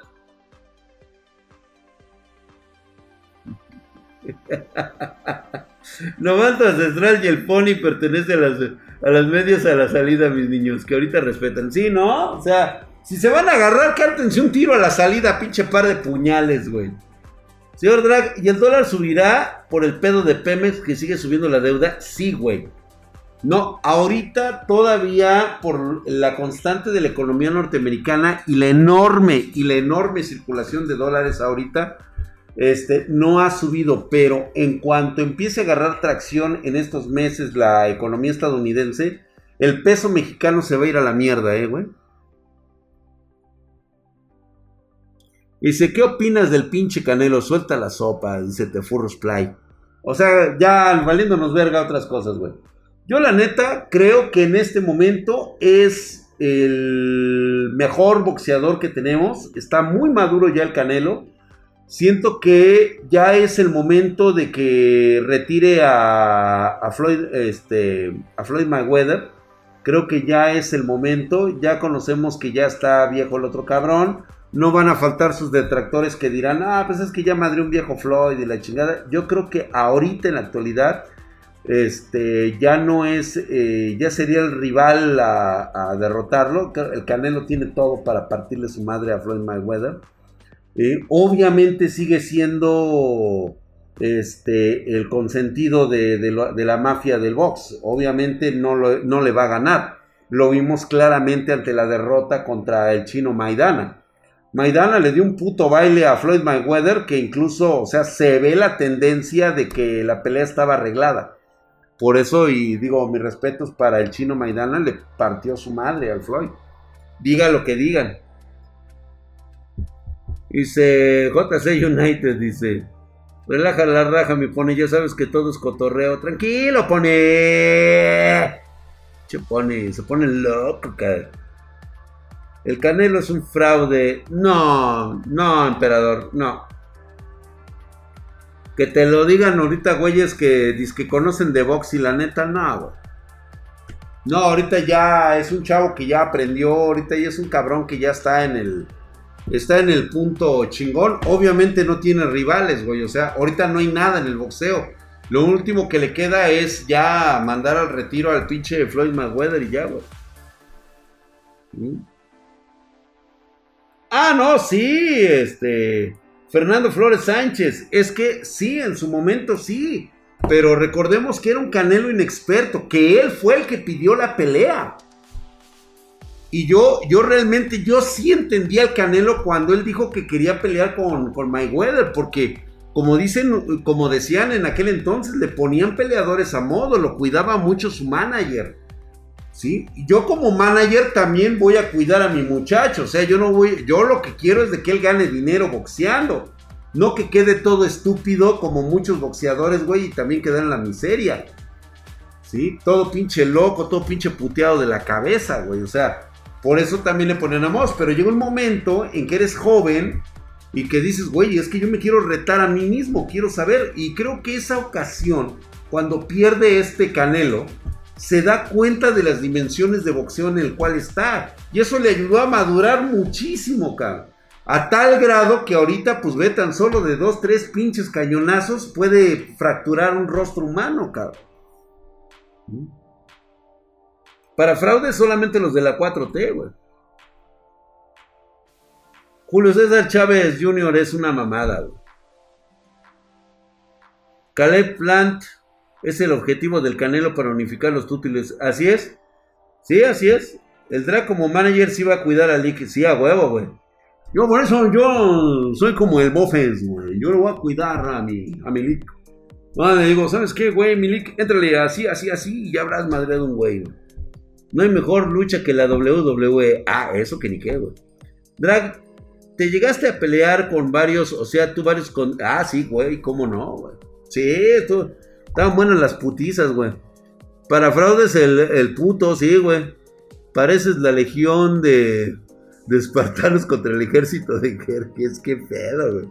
Novato ancestral y el pony pertenece a las, a las medias a la salida, mis niños, que ahorita respetan. Sí, ¿no? O sea, si se van a agarrar, cártense un tiro a la salida, pinche par de puñales, güey. Señor Drag, ¿y el dólar subirá por el pedo de Pemex que sigue subiendo la deuda? Sí, güey. No, ahorita todavía por la constante de la economía norteamericana y la enorme y la enorme circulación de dólares ahorita, este, no ha subido, pero en cuanto empiece a agarrar tracción en estos meses la economía estadounidense, el peso mexicano se va a ir a la mierda, eh, güey. Dice, ¿qué opinas del pinche Canelo? Suelta la sopa, dice Tefurros Play. O sea, ya valiéndonos verga otras cosas, güey. Yo la neta creo que en este momento es el mejor boxeador que tenemos. Está muy maduro ya el Canelo. Siento que ya es el momento de que retire a, Floyd, este, a Floyd Mayweather. Creo que ya es el momento. Ya conocemos que ya está viejo el otro cabrón. No van a faltar sus detractores que dirán, ah, pues es que ya madre un viejo Floyd y la chingada. Yo creo que ahorita en la actualidad, este, ya no es, eh, ya sería el rival a, derrotarlo. El Canelo tiene todo para partirle su madre a Floyd Mayweather. Eh, obviamente sigue siendo este, el consentido de, la mafia del box. Obviamente no, no le va a ganar. Lo vimos claramente ante la derrota contra el chino Maidana. Maidana le dio un puto baile a Floyd Mayweather que incluso, o sea, se ve la tendencia de que la pelea estaba arreglada. Por eso, y digo, mis respetos para el chino Maidana, le partió su madre al Floyd. Diga lo que digan. Dice JC United, dice, relaja la raja, mi pone, ya sabes que todo es cotorreo. Tranquilo, pone. Se pone, se pone loco, cara. El Canelo es un fraude. No, no, emperador, no. Que te lo digan ahorita, güeyes, que, que conocen de box y la neta, no, güey. No, ahorita ya es un chavo que ya aprendió, ahorita ya es un cabrón que ya está en el está en el punto chingón. Obviamente no tiene rivales, güey, o sea, ahorita no hay nada en el boxeo. Lo último que le queda es ya mandar al retiro al pinche Floyd Mayweather y ya, güey. Ah, no, sí, este. Fernando Flores Sánchez. Es que sí, en su momento sí. Pero recordemos que era un Canelo inexperto, que él fue el que pidió la pelea. Y yo, yo realmente, yo sí entendía al Canelo cuando él dijo que quería pelear con, con Mayweather, porque como dicen, como decían en aquel entonces, le ponían peleadores a modo, lo cuidaba mucho su manager. ¿Sí? Yo como manager también voy a cuidar a mi muchacho, o sea, yo no voy, yo lo que quiero es de que él gane dinero boxeando, no que quede todo estúpido como muchos boxeadores, güey, y también quedar en la miseria, ¿sí? Todo pinche loco, todo pinche puteado de la cabeza, güey, o sea, por eso también le ponen a Moss, pero llega un momento en que eres joven y que dices, güey, es que yo me quiero retar a mí mismo, quiero saber, y creo que esa ocasión, cuando pierde este Canelo, se da cuenta de las dimensiones de boxeo en el cual está. Y eso le ayudó a madurar muchísimo, cabrón. A tal grado que ahorita, pues ve tan solo de dos, tres pinches cañonazos, puede fracturar un rostro humano, cabrón. ¿Mm? Para fraude solamente los de la 4T, güey. Julio César Chávez Jr. es una mamada, güey. Caleb Plant es el objetivo del Canelo para unificar los títulos. Así es. Sí, así es. El Drag como manager sí va a cuidar a Lick. Sí, a huevo, güey. Yo por eso, yo soy como el Bofens, güey. Yo lo voy a cuidar a mi, a mi Lick. No, le digo, ¿sabes qué, güey? Mi Lick, éntrale así, así, así y ya habrás madreado un güey, No hay mejor lucha que la WWE. Ah, eso que ni qué, güey. Drag, te llegaste a pelear con varios, o sea, tú varios con... Ah, sí, güey, ¿cómo no, güey? Sí, tú... estaban buenas las putizas, güey. Para fraudes el, el puto, sí, güey. Pareces la legión de, de espartanos contra el ejército de Jerjes. Qué pedo, güey.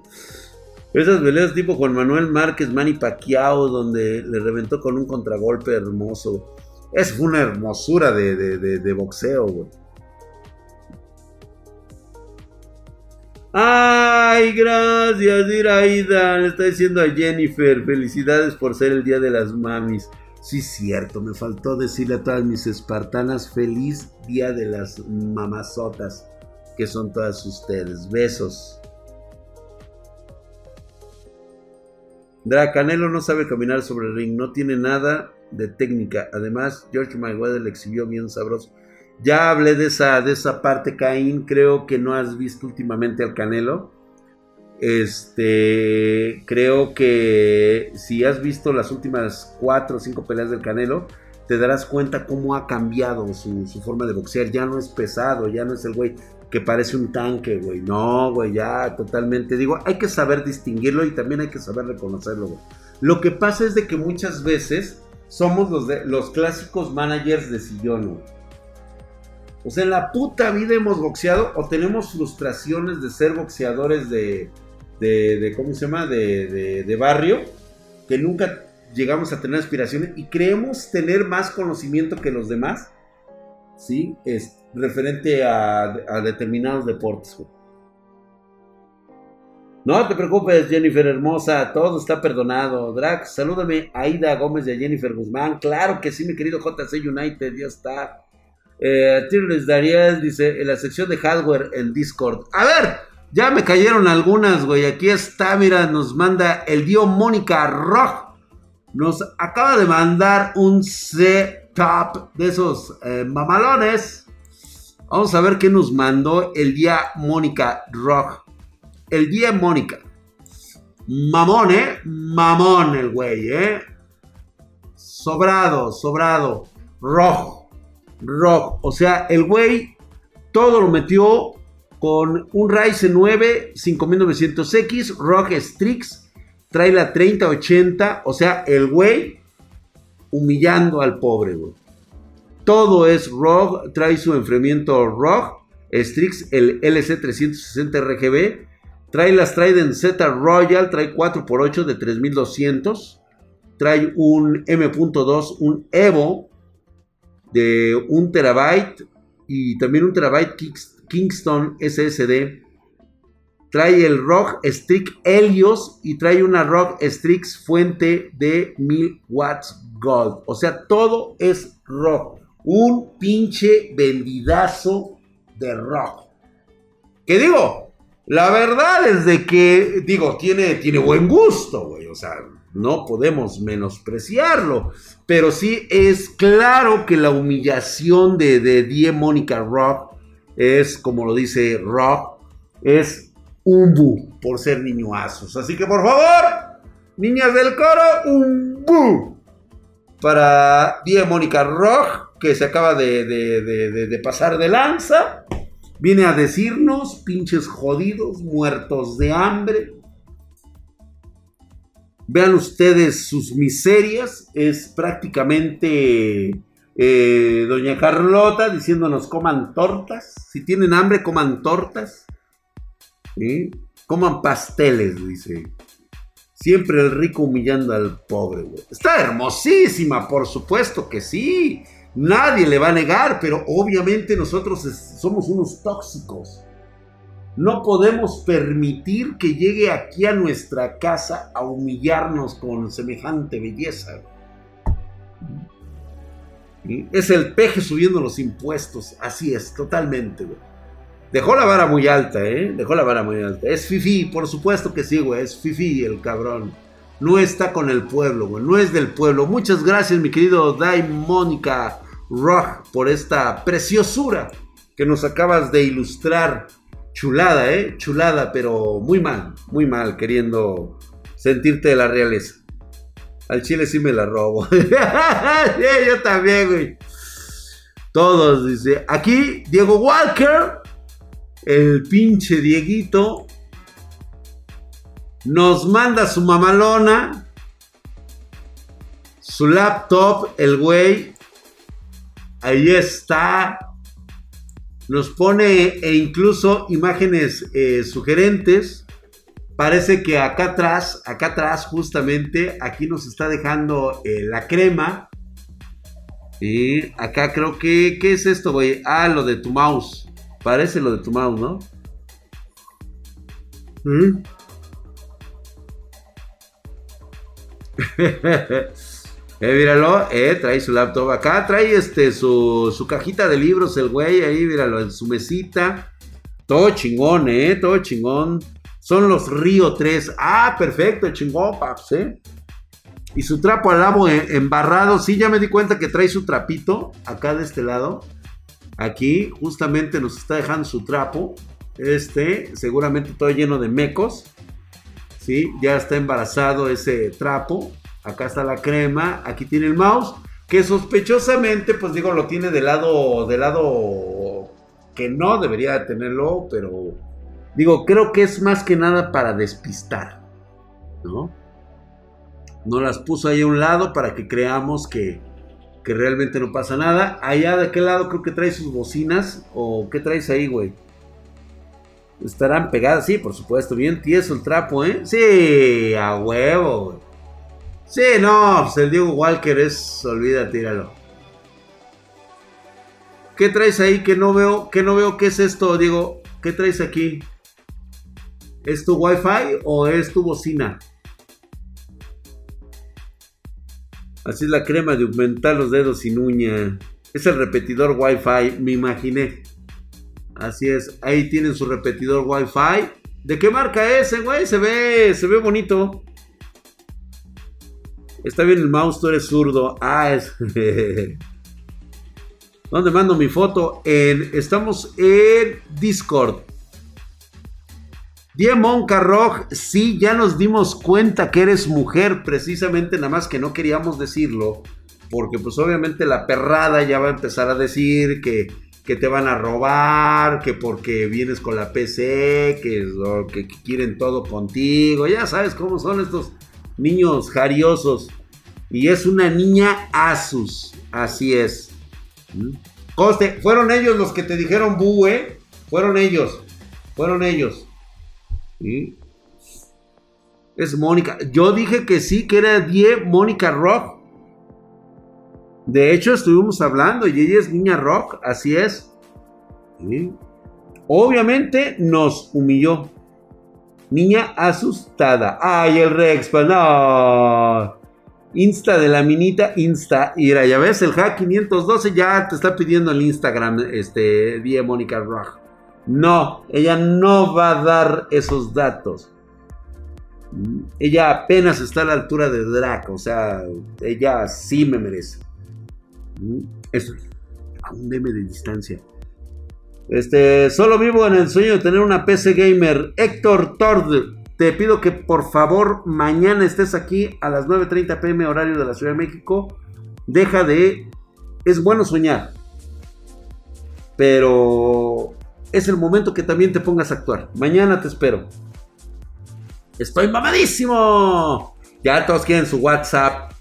Esas peleas tipo Juan Manuel Márquez, Manny Pacquiao, donde le reventó con un contragolpe hermoso. Es una hermosura de, de boxeo, güey. Ay, gracias, Iraida. Le está diciendo a Jennifer. Felicidades por ser el día de las mamis. Sí, cierto, me faltó decirle a todas mis espartanas feliz día de las mamazotas, que son todas ustedes. Besos. Dracanelo no sabe caminar sobre el ring, no tiene nada de técnica. Además, George Mayweather le exhibió bien sabroso. Ya hablé de esa, de esa parte, Caín. Creo que no has visto últimamente al Canelo. Este, creo que si has visto las últimas cuatro o cinco peleas del Canelo, te darás cuenta cómo ha cambiado su, forma de boxear. Ya no es pesado, ya no es el güey que parece un tanque, güey. No, güey, ya totalmente. Digo, hay que saber distinguirlo y también hay que saber reconocerlo. Lo que pasa es de que muchas veces somos los, de, los clásicos managers de sillón. O sea, en la puta vida hemos boxeado o tenemos frustraciones de ser boxeadores de, de, ¿cómo se llama? De, de, barrio, que nunca llegamos a tener aspiraciones y creemos tener más conocimiento que los demás, ¿sí? Es referente a, determinados deportes. No te preocupes, Jennifer hermosa, todo está perdonado. Drax, salúdame a Aida Gómez de Jennifer Guzmán. Claro que sí, mi querido JC United, ya está. Eh, Dariel dice en la sección de hardware en Discord. A ver, ya me cayeron algunas, güey. Aquí está, mira, nos manda el dio Mónica Rock. Nos acaba de mandar un setup de esos eh, mamalones. Vamos a ver qué nos mandó el día Mónica Rock. El día Mónica. Mamón, ¿eh? Mamón el güey, ¿eh? Sobrado, sobrado. Rojo. Rojo. O sea, el güey todo lo metió con un Ryzen 9 5900X, ROG Strix, trae la 3080, o sea, el güey humillando al pobre. Todo es ROG, trae su enfriamiento ROG, Strix, el LC360 RGB, trae las Trident Z Royal, trae 4x8 de 3200, trae un M.2, un Evo de 1 terabyte y también un terabyte Kingston SSD. Trae el ROG Strix Helios y trae una ROG Strix fuente de 1000 watts gold. O sea, todo es ROG. Un pinche vendidazo de ROG. ¿Qué digo? La verdad es de que, digo, tiene, tiene buen gusto, güey. O sea, no podemos menospreciarlo. Pero sí es claro que la humillación de, Die Mónica Rock es, como lo dice Rock, es un bu por ser niñoazos. Así que por favor, niñas del coro, un bu para Die Mónica Rock, que se acaba de, pasar de lanza. Viene a decirnos, pinches jodidos, muertos de hambre. Vean ustedes sus miserias. Es prácticamente eh, doña Carlota diciéndonos coman tortas. Si tienen hambre, coman tortas. Coman pasteles, dice. Siempre el rico humillando al pobre, Está hermosísima, por supuesto que sí. Nadie le va a negar, pero obviamente nosotros somos unos tóxicos. No podemos permitir que llegue aquí a nuestra casa a humillarnos con semejante belleza. Es el peje subiendo los impuestos. Así es, totalmente, Dejó la vara muy alta, ¿eh? Dejó la vara muy alta. Es Fifi, por supuesto que sí, güey. Es Fifi el cabrón. No está con el pueblo, güey. No es del pueblo. Muchas gracias, mi querido Dai Mónica Rock, por esta preciosura que nos acabas de ilustrar. Chulada, ¿eh? Chulada, pero muy mal, muy mal, queriendo sentirte de la realeza. Al chile sí me la robo. yo también, güey. Todos, dice. Aquí, Diego Walker, el pinche Dieguito, nos manda su mamalona, su laptop, el güey. Ahí está. Nos pone e incluso imágenes eh, sugerentes. Parece que acá atrás, acá atrás justamente, aquí nos está dejando eh, la crema. Y acá creo que, ¿qué es esto, güey? Ah, lo de tu mouse. Parece lo de tu mouse, ¿no? ¿Mm? eh, míralo, eh, trae su laptop acá, trae este su, su cajita de libros, el güey, ahí, míralo, en su mesita. Todo chingón, eh, todo chingón. Son los Río 3. Ah, perfecto, chingón, paps, ¿eh? Y su trapo al lado embarrado. Sí, ya me di cuenta que trae su trapito acá de este lado. Aquí, justamente nos está dejando su trapo. Este, seguramente todo lleno de mecos. Sí, ya está embarazado ese trapo. Acá está la crema. Aquí tiene el mouse. Que sospechosamente, pues digo, lo tiene del lado, del lado que no debería tenerlo, pero Digo, creo que es más que nada para despistar, ¿no? No las puso ahí a un lado para que creamos que, que realmente no pasa nada. Allá de aquel lado creo que trae sus bocinas. ¿O qué traes ahí, güey? Estarán pegadas, sí, por supuesto. Bien tieso el trapo, ¿eh? Sí, a huevo, güey. Sí, no, pues el Diego Walker es. Olvida, tíralo. ¿Qué traes ahí que no veo? Que no veo qué es esto, Diego. ¿Qué traes aquí? ¿Es tu Wi-Fi o es tu bocina? Así es la crema de aumentar los dedos sin uña. Es el repetidor Wi-Fi, me imaginé. Así es, ahí tienen su repetidor Wi-Fi. ¿De qué marca es ese, güey? Se ve, se ve bonito. Está bien el mouse, tú eres zurdo. Ah, es. ¿Dónde mando mi foto? En, estamos en Discord. Diemon Carroj, sí, ya nos dimos cuenta que eres mujer, precisamente nada más que no queríamos decirlo, porque pues obviamente la perrada ya va a empezar a decir que, que te van a robar, que porque vienes con la PC, que, que, quieren todo contigo, ya sabes cómo son estos niños jariosos. Y es una niña Asus, así es. ¿Mm? Coste, fueron ellos los que te dijeron bu, ¿eh? Fueron ellos, fueron ellos. Es Mónica. Yo dije que sí, que era Die Mónica Rock. De hecho, estuvimos hablando y ella es niña rock, así es. Obviamente nos humilló. Niña asustada. Ay, el Rex, pues no. Insta de la minita, Insta. Y ya ves, el hack 512 ya te está pidiendo el Instagram, este, Die Mónica Rock. No, ella no va a dar esos datos. Ella apenas está a la altura de Draco, o sea, ella sí me merece. Eso, a un meme de distancia. Este, solo vivo en el sueño de tener una PC gamer. Héctor Tord, te pido que por favor mañana estés aquí a las 9.30 pm horario de la Ciudad de México. Deja de... Es bueno soñar. Pero es el momento que también te pongas a actuar. Mañana te espero. Estoy mamadísimo. Ya todos quieren su WhatsApp.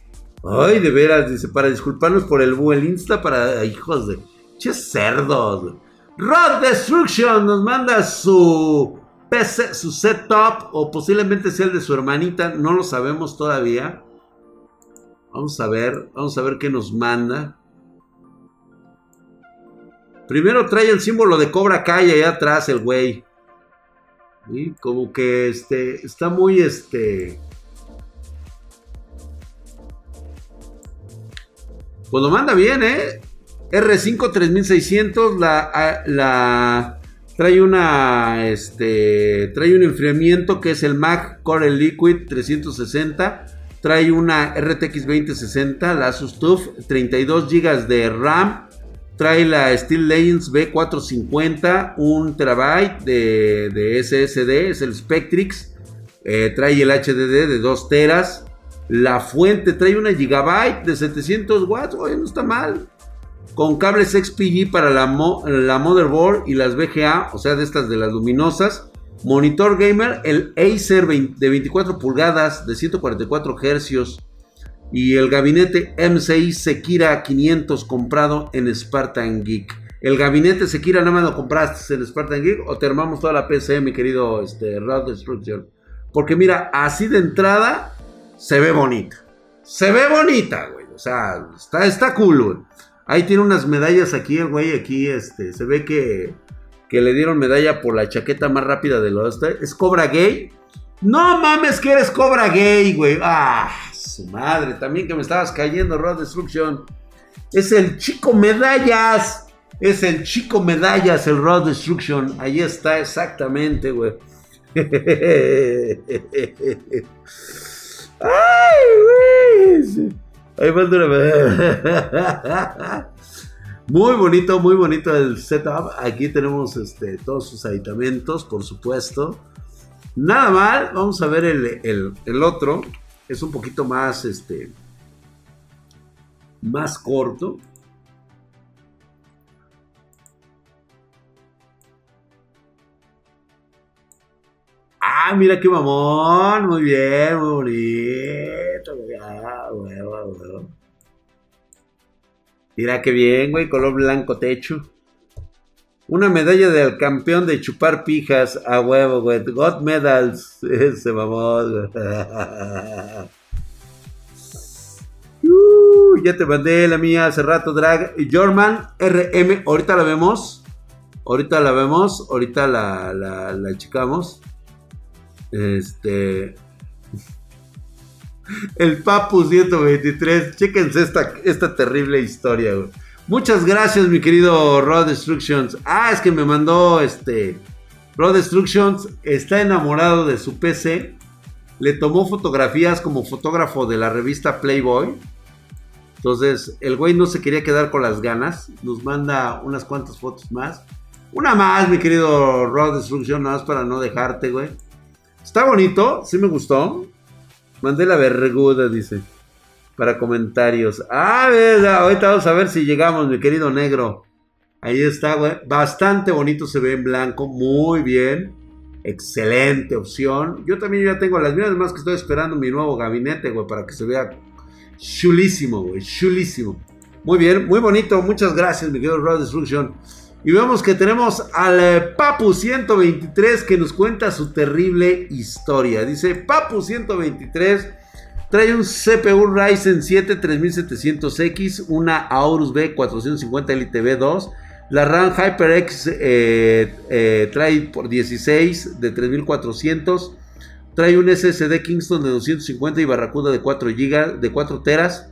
Ay, de veras, dice, para disculparnos por el bu, el Insta para hijos de... Che cerdos. Rod Destruction nos manda su PC, su setup, o posiblemente sea el de su hermanita, no lo sabemos todavía. Vamos a ver, vamos a ver qué nos manda. Primero trae el símbolo de Cobra Kai allá atrás el güey. Como que este, está muy este... Pues lo manda bien, ¿eh? R5 3600, la, la Trae una, este, trae un enfriamiento que es el Mac Core Liquid 360. Trae una RTX 2060, la Asus TUF, 32 GB de RAM. Trae la Steel Legends B450, 1 TB de, de, SSD, es el Spectrix. Eh, trae el HDD de 2 teras. La fuente trae una gigabyte de 700 watts. Oye, no está mal. Con cables XPG para la, la motherboard y las VGA, o sea, de estas de las luminosas. Monitor gamer, el Acer de 24 pulgadas de 144 Hz. Y el gabinete M6 Sekira 500 comprado en Spartan Geek. El gabinete Sekira nada más lo compraste en Spartan Geek o te armamos toda la PC, mi querido este, Rod Destruction. Porque mira, así de entrada se ve bonita. Se ve bonita, güey. O sea, está, está cool, güey. Ahí tiene unas medallas aquí, el güey, aquí, este, se ve que, que le dieron medalla por la chaqueta más rápida del oeste. ¿Es Cobra Gay? No mames que eres Cobra Gay, güey. Ah, su madre, también que me estabas cayendo, Rod Destruction. Es el chico medallas. Es el chico medallas, el Rod Destruction. Ahí está, exactamente, güey. ¡Ay, güey! Ahí Muy bonito, muy bonito el setup. Aquí tenemos este, todos sus aditamentos, por supuesto. Nada mal. Vamos a ver el, el, otro. Es un poquito más, este, más corto. Ah, mira qué mamón. Muy bien, muy bonito. Ah, mira qué bien, güey. Color blanco techo. Una medalla del campeón de chupar pijas a huevo, güey. God Medals. Ese mamón, uh, ya te mandé la mía hace rato, Drag. Jorman RM. Ahorita la vemos. Ahorita la vemos. Ahorita la, la, la checamos. Este. El Papu 123. Chéquense esta, esta terrible historia, Muchas gracias, mi querido Rod Destructions. Ah, es que me mandó este. Rod Destructions está enamorado de su PC. Le tomó fotografías como fotógrafo de la revista Playboy. Entonces, el güey no se quería quedar con las ganas. Nos manda unas cuantas fotos más. Una más, mi querido Rod Destruction, nada más para no dejarte, güey. Está bonito, sí me gustó. Mandé la verguda, dice. Para comentarios. Ah, ahorita vamos a ver si llegamos, mi querido negro. Ahí está, güey. Bastante bonito se ve en blanco. Muy bien. Excelente opción. Yo también ya tengo las mías, más que estoy esperando mi nuevo gabinete, güey, para que se vea chulísimo, güey. Chulísimo. Muy bien, muy bonito. Muchas gracias, mi querido Road Destruction. Y vemos que tenemos al eh, Papu 123 que nos cuenta su terrible historia. Dice Papu 123 trae un CPU Ryzen 7 3700X, una Aorus B450 LTV 2. La RAM HyperX eh, eh, trae por 16 de 3400. Trae un SSD Kingston de 250 y Barracuda de 4 GB, de 4 teras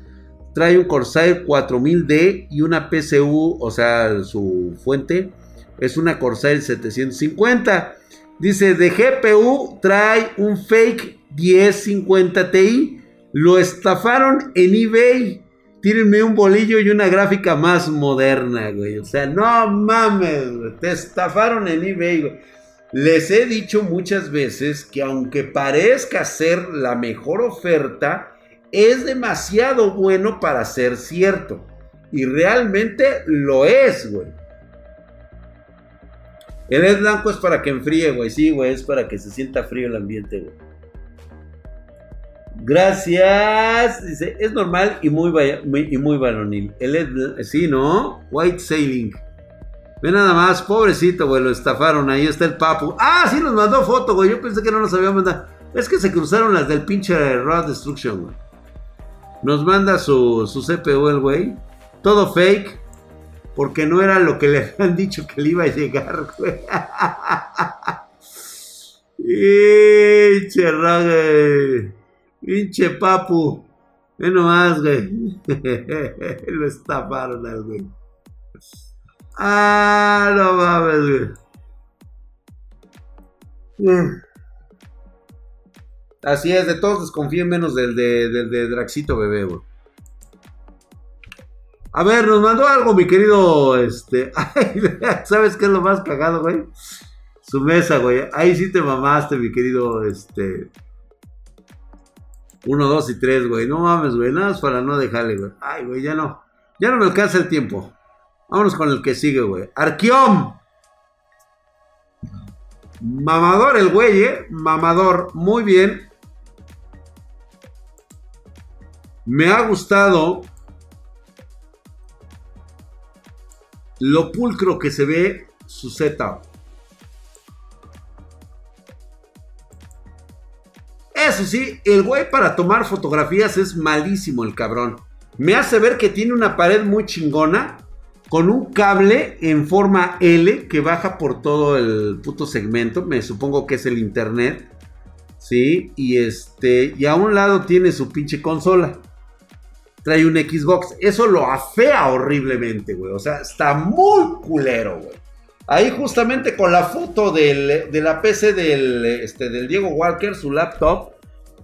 trae un Corsair 4000D y una PCU, o sea, su fuente es una Corsair 750. Dice, de GPU trae un fake 1050 Ti. Lo estafaron en eBay. Tírenme un bolillo y una gráfica más moderna, güey. O sea, no mames, güey. Te estafaron en eBay. Les he dicho muchas veces que aunque parezca ser la mejor oferta, es demasiado bueno para ser cierto. Y realmente lo es, güey. El LED blanco es para que enfríe, güey. Sí, güey, es para que se sienta frío el ambiente, güey. Gracias. Dice, es normal y muy, y muy varonil. El LED, sí, ¿no? White Sailing. Ve nada más, pobrecito, güey, lo estafaron. Ahí está el papu. Ah, sí, nos mandó foto, güey. Yo pensé que no nos había mandado. Es que se cruzaron las del pinche Rod Destruction, güey. Nos manda su, su CPU el güey. Todo fake. Porque no era lo que le habían dicho que le iba a llegar, güey. Pinche rague. Pinche papu. Ve nomás, güey. Lo estafaron al güey. Ah, no mames, güey. Así es, de todos desconfíen menos del de, del de Draxito Bebé, güey. A ver, nos mandó algo, mi querido. Este. ¿Sabes qué es lo más cagado, güey? Su mesa, güey. Ahí sí te mamaste, mi querido. Este. Uno, dos y tres, güey. No mames, güey. Nada más para no dejarle, güey. Ay, güey, ya no. Ya no me alcanza el tiempo. Vámonos con el que sigue, güey. Arquión. Mamador el güey, eh. Mamador. Muy bien. Me ha gustado lo pulcro que se ve su setup. Eso sí, el güey para tomar fotografías es malísimo el cabrón. Me hace ver que tiene una pared muy chingona con un cable en forma L que baja por todo el puto segmento. Me supongo que es el internet. Sí, y este, y a un lado tiene su pinche consola trae un Xbox. Eso lo afea horriblemente, güey. O sea, está muy culero, güey. Ahí justamente con la foto de la PC del, este, del Diego Walker, su laptop.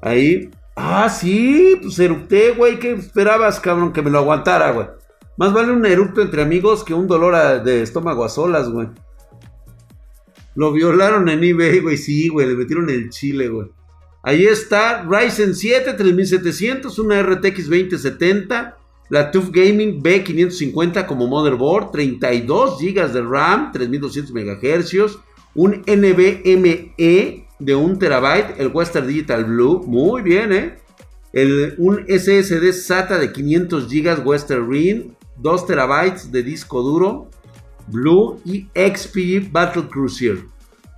Ahí. Ah, sí, pues eructé, güey. ¿Qué esperabas, cabrón? Que me lo aguantara, güey. Más vale un eructo entre amigos que un dolor de estómago a solas, güey. Lo violaron en eBay, güey. Sí, güey. Le metieron el chile, güey. Ahí está Ryzen 7 3700, una RTX 2070, la TUF Gaming B550 como motherboard, 32 GB de RAM, 3200 MHz, un NVMe de 1 TB, el Western Digital Blue, muy bien, ¿eh? un SSD SATA de 500 GB Western Ring, 2 TB de disco duro, Blue y XP Battle Cruiser.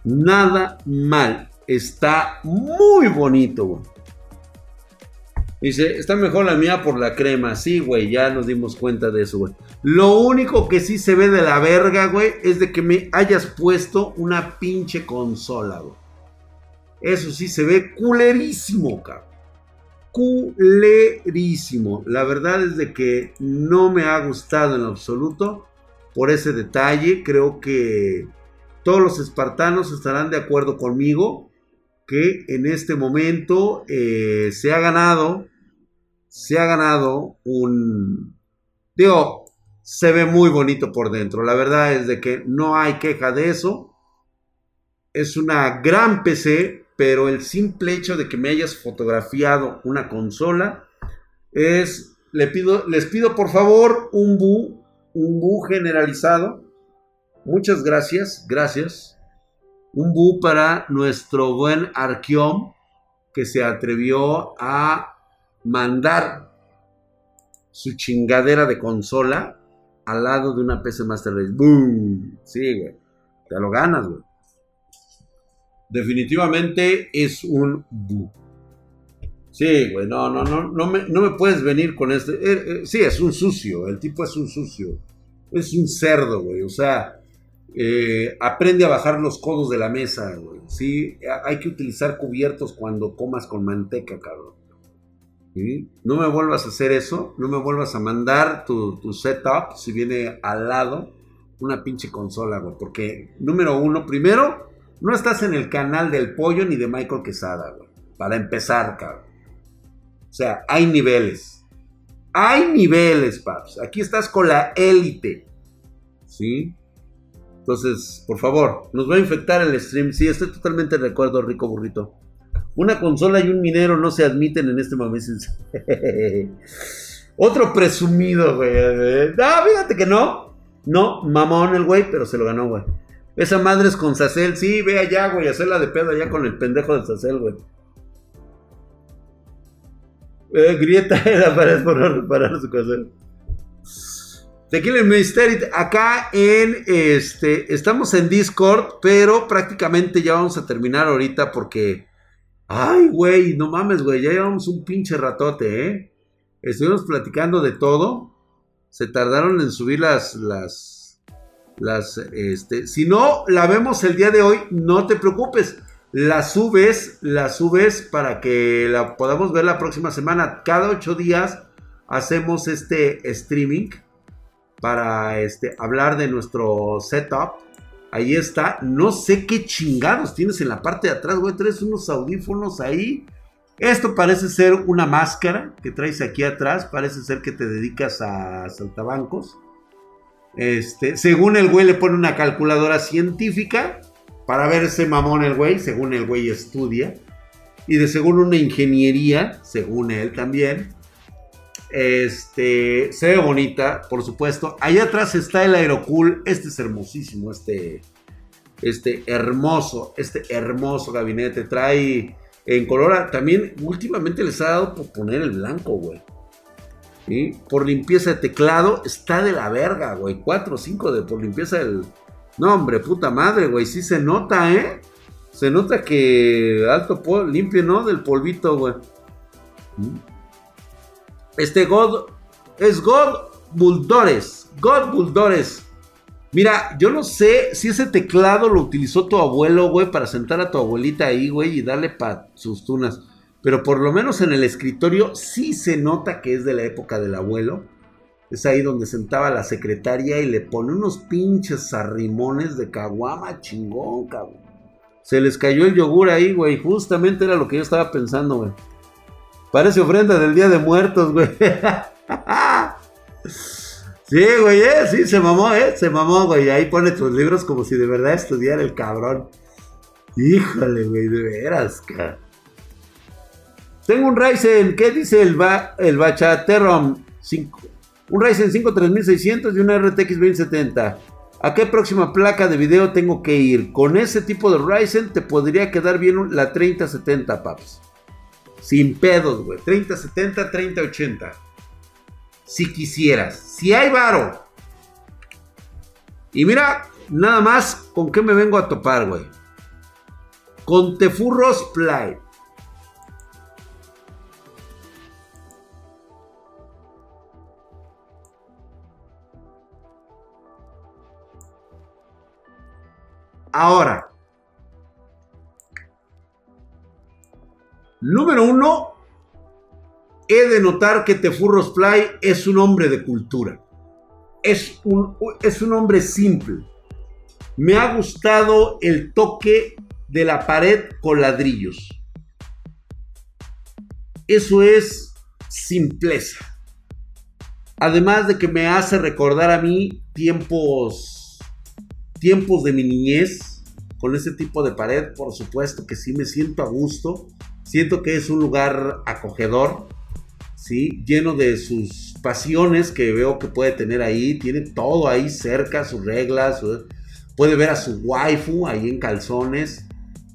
Nada mal. Está muy bonito, güey. Dice, está mejor la mía por la crema. Sí, güey, ya nos dimos cuenta de eso, güey. Lo único que sí se ve de la verga, güey, es de que me hayas puesto una pinche consola, güey. Eso sí se ve culerísimo, cabrón. Culerísimo. La verdad es de que no me ha gustado en absoluto por ese detalle. Creo que todos los espartanos estarán de acuerdo conmigo que en este momento eh, se ha ganado, se ha ganado un, digo, se ve muy bonito por dentro. La verdad es de que no hay queja de eso. Es una gran PC, pero el simple hecho de que me hayas fotografiado una consola es, pido, les pido por favor un bu, un bu generalizado. Muchas gracias, gracias un bu para nuestro buen Arqueón que se atrevió a mandar su chingadera de consola al lado de una PC Master Race. ¡Boom! Sí, güey. Te lo ganas, güey. Definitivamente es un bu. Sí, güey, no, no, no, no me, no me puedes venir con este. Eh, eh, sí, es un sucio, el tipo es un sucio. Es un cerdo, güey. O sea, eh, aprende a bajar los codos de la mesa, güey. Sí, hay que utilizar cubiertos cuando comas con manteca, cabrón. No me vuelvas a hacer eso. No me vuelvas a mandar tu, setup si viene al lado una pinche consola, güey. Porque, número uno, primero, no estás en el canal del pollo ni de Michael Quesada, güey. Para empezar, cabrón. O sea, hay niveles. Hay niveles, paps. Aquí estás con la élite. ¿Sí? Entonces, por favor, nos va a infectar el stream. Sí, estoy totalmente de acuerdo, Rico Burrito. Una consola y un minero no se admiten en este momento. Otro presumido, güey. No, fíjate que no. No, mamón el güey, pero se lo ganó, güey. Esa madre es con Sacel. Sí, ve allá, güey. Hacerla de pedo allá con el pendejo de Sacel, güey. Eh, grieta en la por no reparar su casa. Tequila Mystery, acá en este, estamos en Discord, pero prácticamente ya vamos a terminar ahorita porque, ay, güey, no mames, güey, ya llevamos un pinche ratote, ¿eh? Estuvimos platicando de todo, se tardaron en subir las, las, este, si no la vemos el día de hoy, no te preocupes, la subes, la subes para que la podamos ver la próxima semana, cada ocho días hacemos este streaming para este, hablar de nuestro setup. Ahí está. No sé qué chingados tienes en la parte de atrás, güey. Traes unos audífonos ahí. Esto parece ser una máscara que traes aquí atrás. Parece ser que te dedicas a saltabancos. Este, según el güey le pone una calculadora científica para verse mamón el güey, según el güey estudia. Y de según una ingeniería, según él también. Este, se ve bonita, por supuesto. Allá atrás está el Aerocool. Este es hermosísimo, este, este hermoso, este hermoso gabinete. Trae en color, también últimamente les ha dado por poner el blanco, güey. Por limpieza de teclado, está de la verga, güey. 4 o 5 de por limpieza del... No, hombre, puta madre, güey. Sí se nota, ¿eh? Se nota que alto limpio, ¿no? Del polvito, güey. Este God es God Bulldores. God Bulldores. Mira, yo no sé si ese teclado lo utilizó tu abuelo, güey, para sentar a tu abuelita ahí, güey, y darle para sus tunas. Pero por lo menos en el escritorio sí se nota que es de la época del abuelo. Es ahí donde sentaba la secretaria y le pone unos pinches arrimones de caguama chingón, cabrón. Se les cayó el yogur ahí, güey. Justamente era lo que yo estaba pensando, güey. Parece ofrenda del Día de Muertos, güey. sí, güey, eh, sí, se mamó, eh, se mamó, güey. Ahí pone tus libros como si de verdad estudiara el cabrón. Híjole, güey, de veras, cabrón. Tengo un Ryzen, ¿qué dice el, ba, el Bachaterrom? 5, un Ryzen 5 3600 y una RTX 2070. ¿A qué próxima placa de video tengo que ir? Con ese tipo de Ryzen te podría quedar bien la 3070, paps. Sin pedos, güey. 3070, 3080. Si quisieras. Si hay varo. Y mira, nada más con qué me vengo a topar, güey. Con Tefurros Play. Ahora, número uno, he de notar que Tefurros Fly es un hombre de cultura. Es un, es un hombre simple. Me ha gustado el toque de la pared con ladrillos. Eso es simpleza. Además de que me hace recordar a mí tiempos tiempos de mi niñez con ese tipo de pared, por supuesto que sí me siento a gusto. Siento que es un lugar acogedor, ¿sí? Lleno de sus pasiones que veo que puede tener ahí. Tiene todo ahí cerca, sus reglas. Puede ver a su waifu ahí en calzones.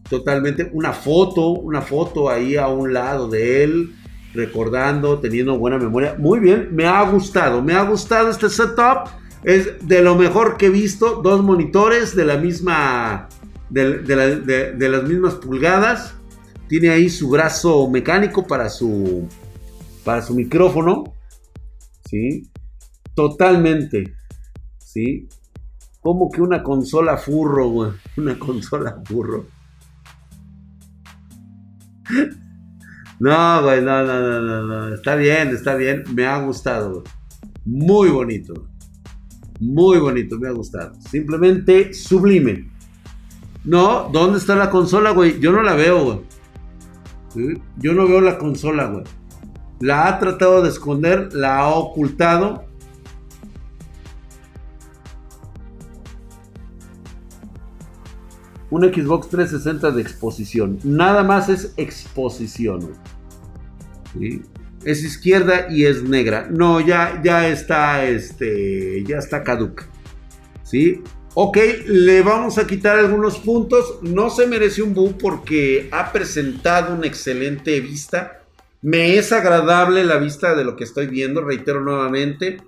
Totalmente. Una foto, una foto ahí a un lado de él. Recordando, teniendo buena memoria. Muy bien, me ha gustado. Me ha gustado este setup es de lo mejor que he visto. Dos monitores de la misma. De, las mismas pulgadas. Tiene ahí su brazo mecánico para su. Para su micrófono. ¿Sí? Totalmente. ¿Sí? Como que una consola furro, güey. Una consola furro. No, güey, no, no, no, no, no. Está bien, está bien. Me ha gustado, Muy bonito. Muy bonito, me ha gustado. Simplemente sublime. No, ¿dónde está la consola, güey? Yo no la veo, güey. Yo no veo la consola, güey. La ha tratado de esconder, la ha ocultado. Un Xbox 360 de exposición. Nada más es exposición. es izquierda y es negra. No, ya, ya está, este, ya está caduca. ¿Sí? Ok, le vamos a quitar algunos puntos. No se merece un bu porque ha presentado una excelente vista. Me es agradable la vista de lo que estoy viendo, reitero nuevamente.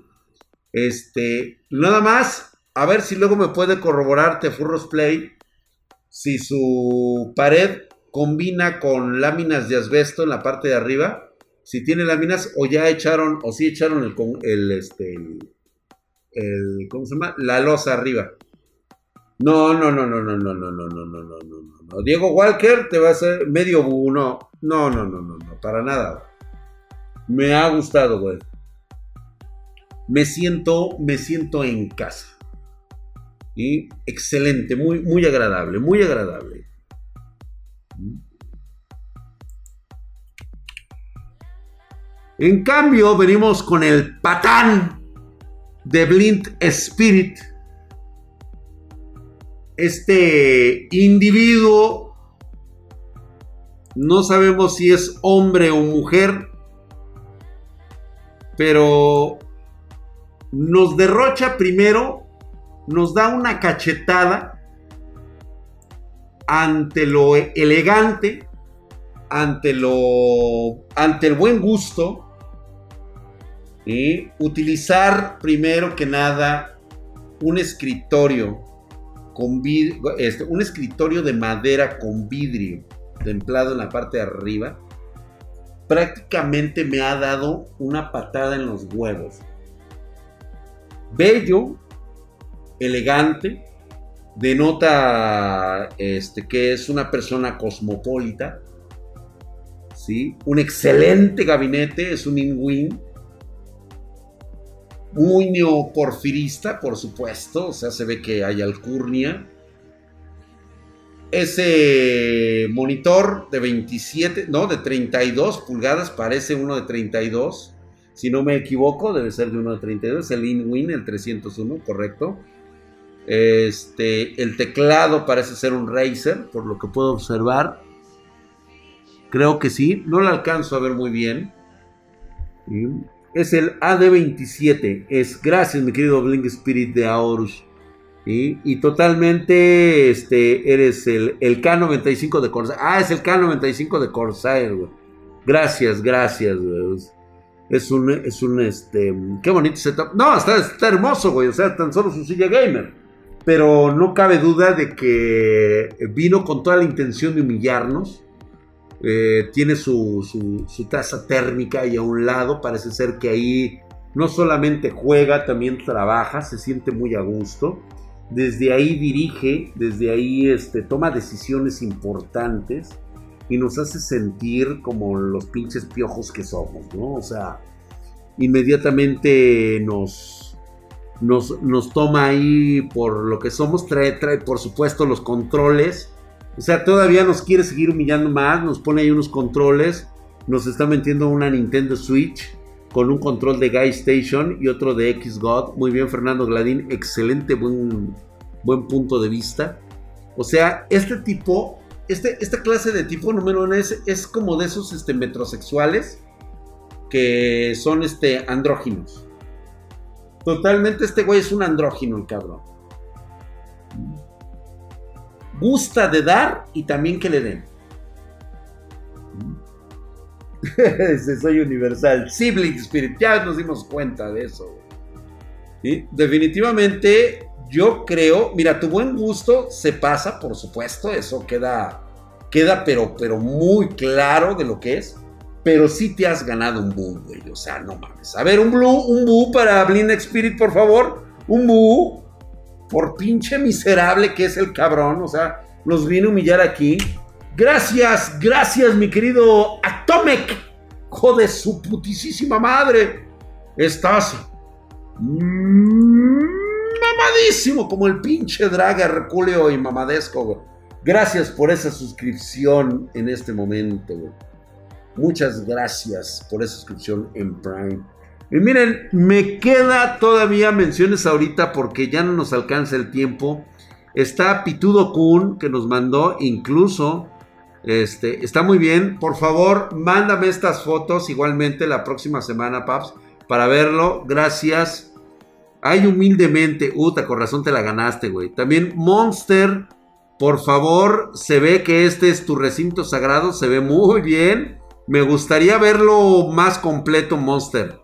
Este, nada más, a ver si luego me puede corroborar Tefurros Play si su pared combina con láminas de asbesto en la parte de arriba si tiene láminas o ya echaron, o si echaron el, el, este, el, ¿cómo se llama? La losa arriba. No, no, no, no, no, no, no, no, no, no, no, no, no. Diego Walker te va a hacer medio bu, no, no, no, no, no, no, para nada. Me ha gustado, güey. Me siento, me siento en casa. Y excelente, muy, muy agradable, muy agradable. En cambio, venimos con el patán de Blind Spirit. Este individuo, no sabemos si es hombre o mujer, pero nos derrocha primero, nos da una cachetada ante lo elegante, ante lo ante el buen gusto y utilizar primero que nada un escritorio con este, un escritorio de madera con vidrio templado en la parte de arriba prácticamente me ha dado una patada en los huevos bello, elegante, denota este, que es una persona cosmopolita, ¿sí? un excelente gabinete, es un in muy neoporfirista, por supuesto, o sea, se ve que hay alcurnia. Ese monitor de 27, no, de 32 pulgadas, parece uno de 32 si no me equivoco, debe ser de uno de 32. El InWin, el 301, correcto. Este, el teclado parece ser un Razer, por lo que puedo observar. Creo que sí, no lo alcanzo a ver muy bien. Es el AD27. Es gracias, mi querido Blink Spirit de Aorus. Y totalmente este, eres el, el K95 de Corsair. Ah, es el K95 de Corsair, güey. Gracias, gracias, güey. Es un, es un, este, qué bonito setup. No, está, está hermoso, güey. O sea, tan solo su silla gamer. Pero no cabe duda de que vino con toda la intención de humillarnos. Eh, tiene su, su, taza térmica ahí a un lado. Parece ser que ahí no solamente juega, también trabaja. Se siente muy a gusto. Desde ahí dirige, desde ahí este, toma decisiones importantes y nos hace sentir como los pinches piojos que somos, ¿no? O sea, inmediatamente nos, nos, nos toma ahí por lo que somos, trae, trae por supuesto los controles, o sea, todavía nos quiere seguir humillando más, nos pone ahí unos controles, nos está metiendo una Nintendo Switch con un control de Guy Station y otro de X-God. Muy bien, Fernando Gladín, excelente, buen, buen punto de vista. O sea, este tipo este, esta clase de tipo número uno es, como de esos este, metrosexuales que son este, andróginos. Totalmente este güey es un andrógino, el cabrón. Gusta de dar y también que le den. soy universal. Sibling Spirit, ya nos dimos cuenta de eso. Definitivamente yo creo, mira, tu buen gusto se pasa, por supuesto, eso queda, queda pero, pero muy claro de lo que es. Pero sí te has ganado un boo, güey. O sea, no mames. A ver, un blue, un boo para Blind Spirit, por favor. Un boo. Por pinche miserable que es el cabrón. O sea, nos viene a humillar aquí. Gracias, gracias, mi querido Atomic. Joder, su putisísima madre. Estás. Mamadísimo como el pinche drag Herculeo y mamadesco, Gracias por esa suscripción en este momento, Muchas gracias por esa suscripción en Prime. Y miren, me queda todavía menciones ahorita porque ya no nos alcanza el tiempo. Está Pitudo Kun que nos mandó incluso. Este, está muy bien. Por favor, mándame estas fotos igualmente la próxima semana, Paps, para verlo. Gracias. Ay, humildemente. Uta, con razón te la ganaste, güey. También Monster. Por favor, se ve que este es tu recinto sagrado. Se ve muy bien. Me gustaría verlo más completo, Monster.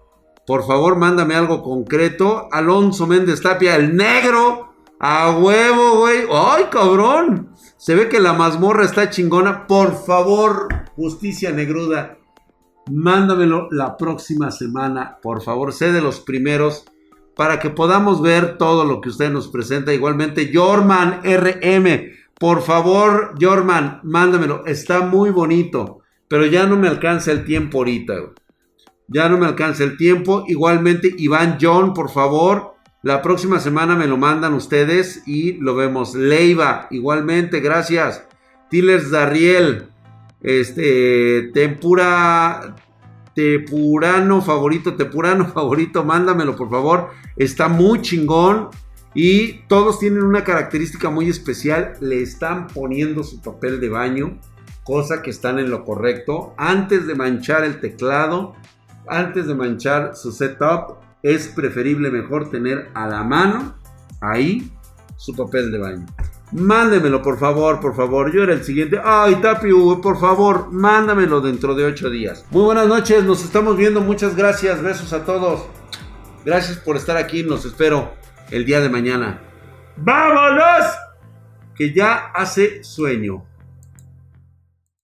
Por favor, mándame algo concreto. Alonso Méndez Tapia, el negro. A huevo, güey. ¡Ay, cabrón! Se ve que la mazmorra está chingona. Por favor, justicia negruda. Mándamelo la próxima semana. Por favor, sé de los primeros para que podamos ver todo lo que usted nos presenta. Igualmente, Jorman RM, por favor, Jorman, mándamelo. Está muy bonito, pero ya no me alcanza el tiempo ahorita. Ya no me alcanza el tiempo. Igualmente, Iván John, por favor, La próxima semana me lo mandan ustedes y lo vemos. Leiva, igualmente, gracias. Tillers Darriel, este, Tempura, Tepurano favorito, Tepurano favorito, mándamelo por favor. Está muy chingón. Y todos tienen una característica muy especial. Le están poniendo su papel de baño. Cosa que están en lo correcto. Antes de manchar el teclado. Antes de manchar su setup. Es preferible mejor tener a la mano. Ahí su papel de baño. Mándemelo, por favor, por favor. Yo era el siguiente. Ay, Tapi, por favor, mándamelo dentro de ocho días. Muy buenas noches, nos estamos viendo. Muchas gracias. Besos a todos. Gracias por estar aquí. Nos espero el día de mañana. ¡Vámonos! Que ya hace sueño.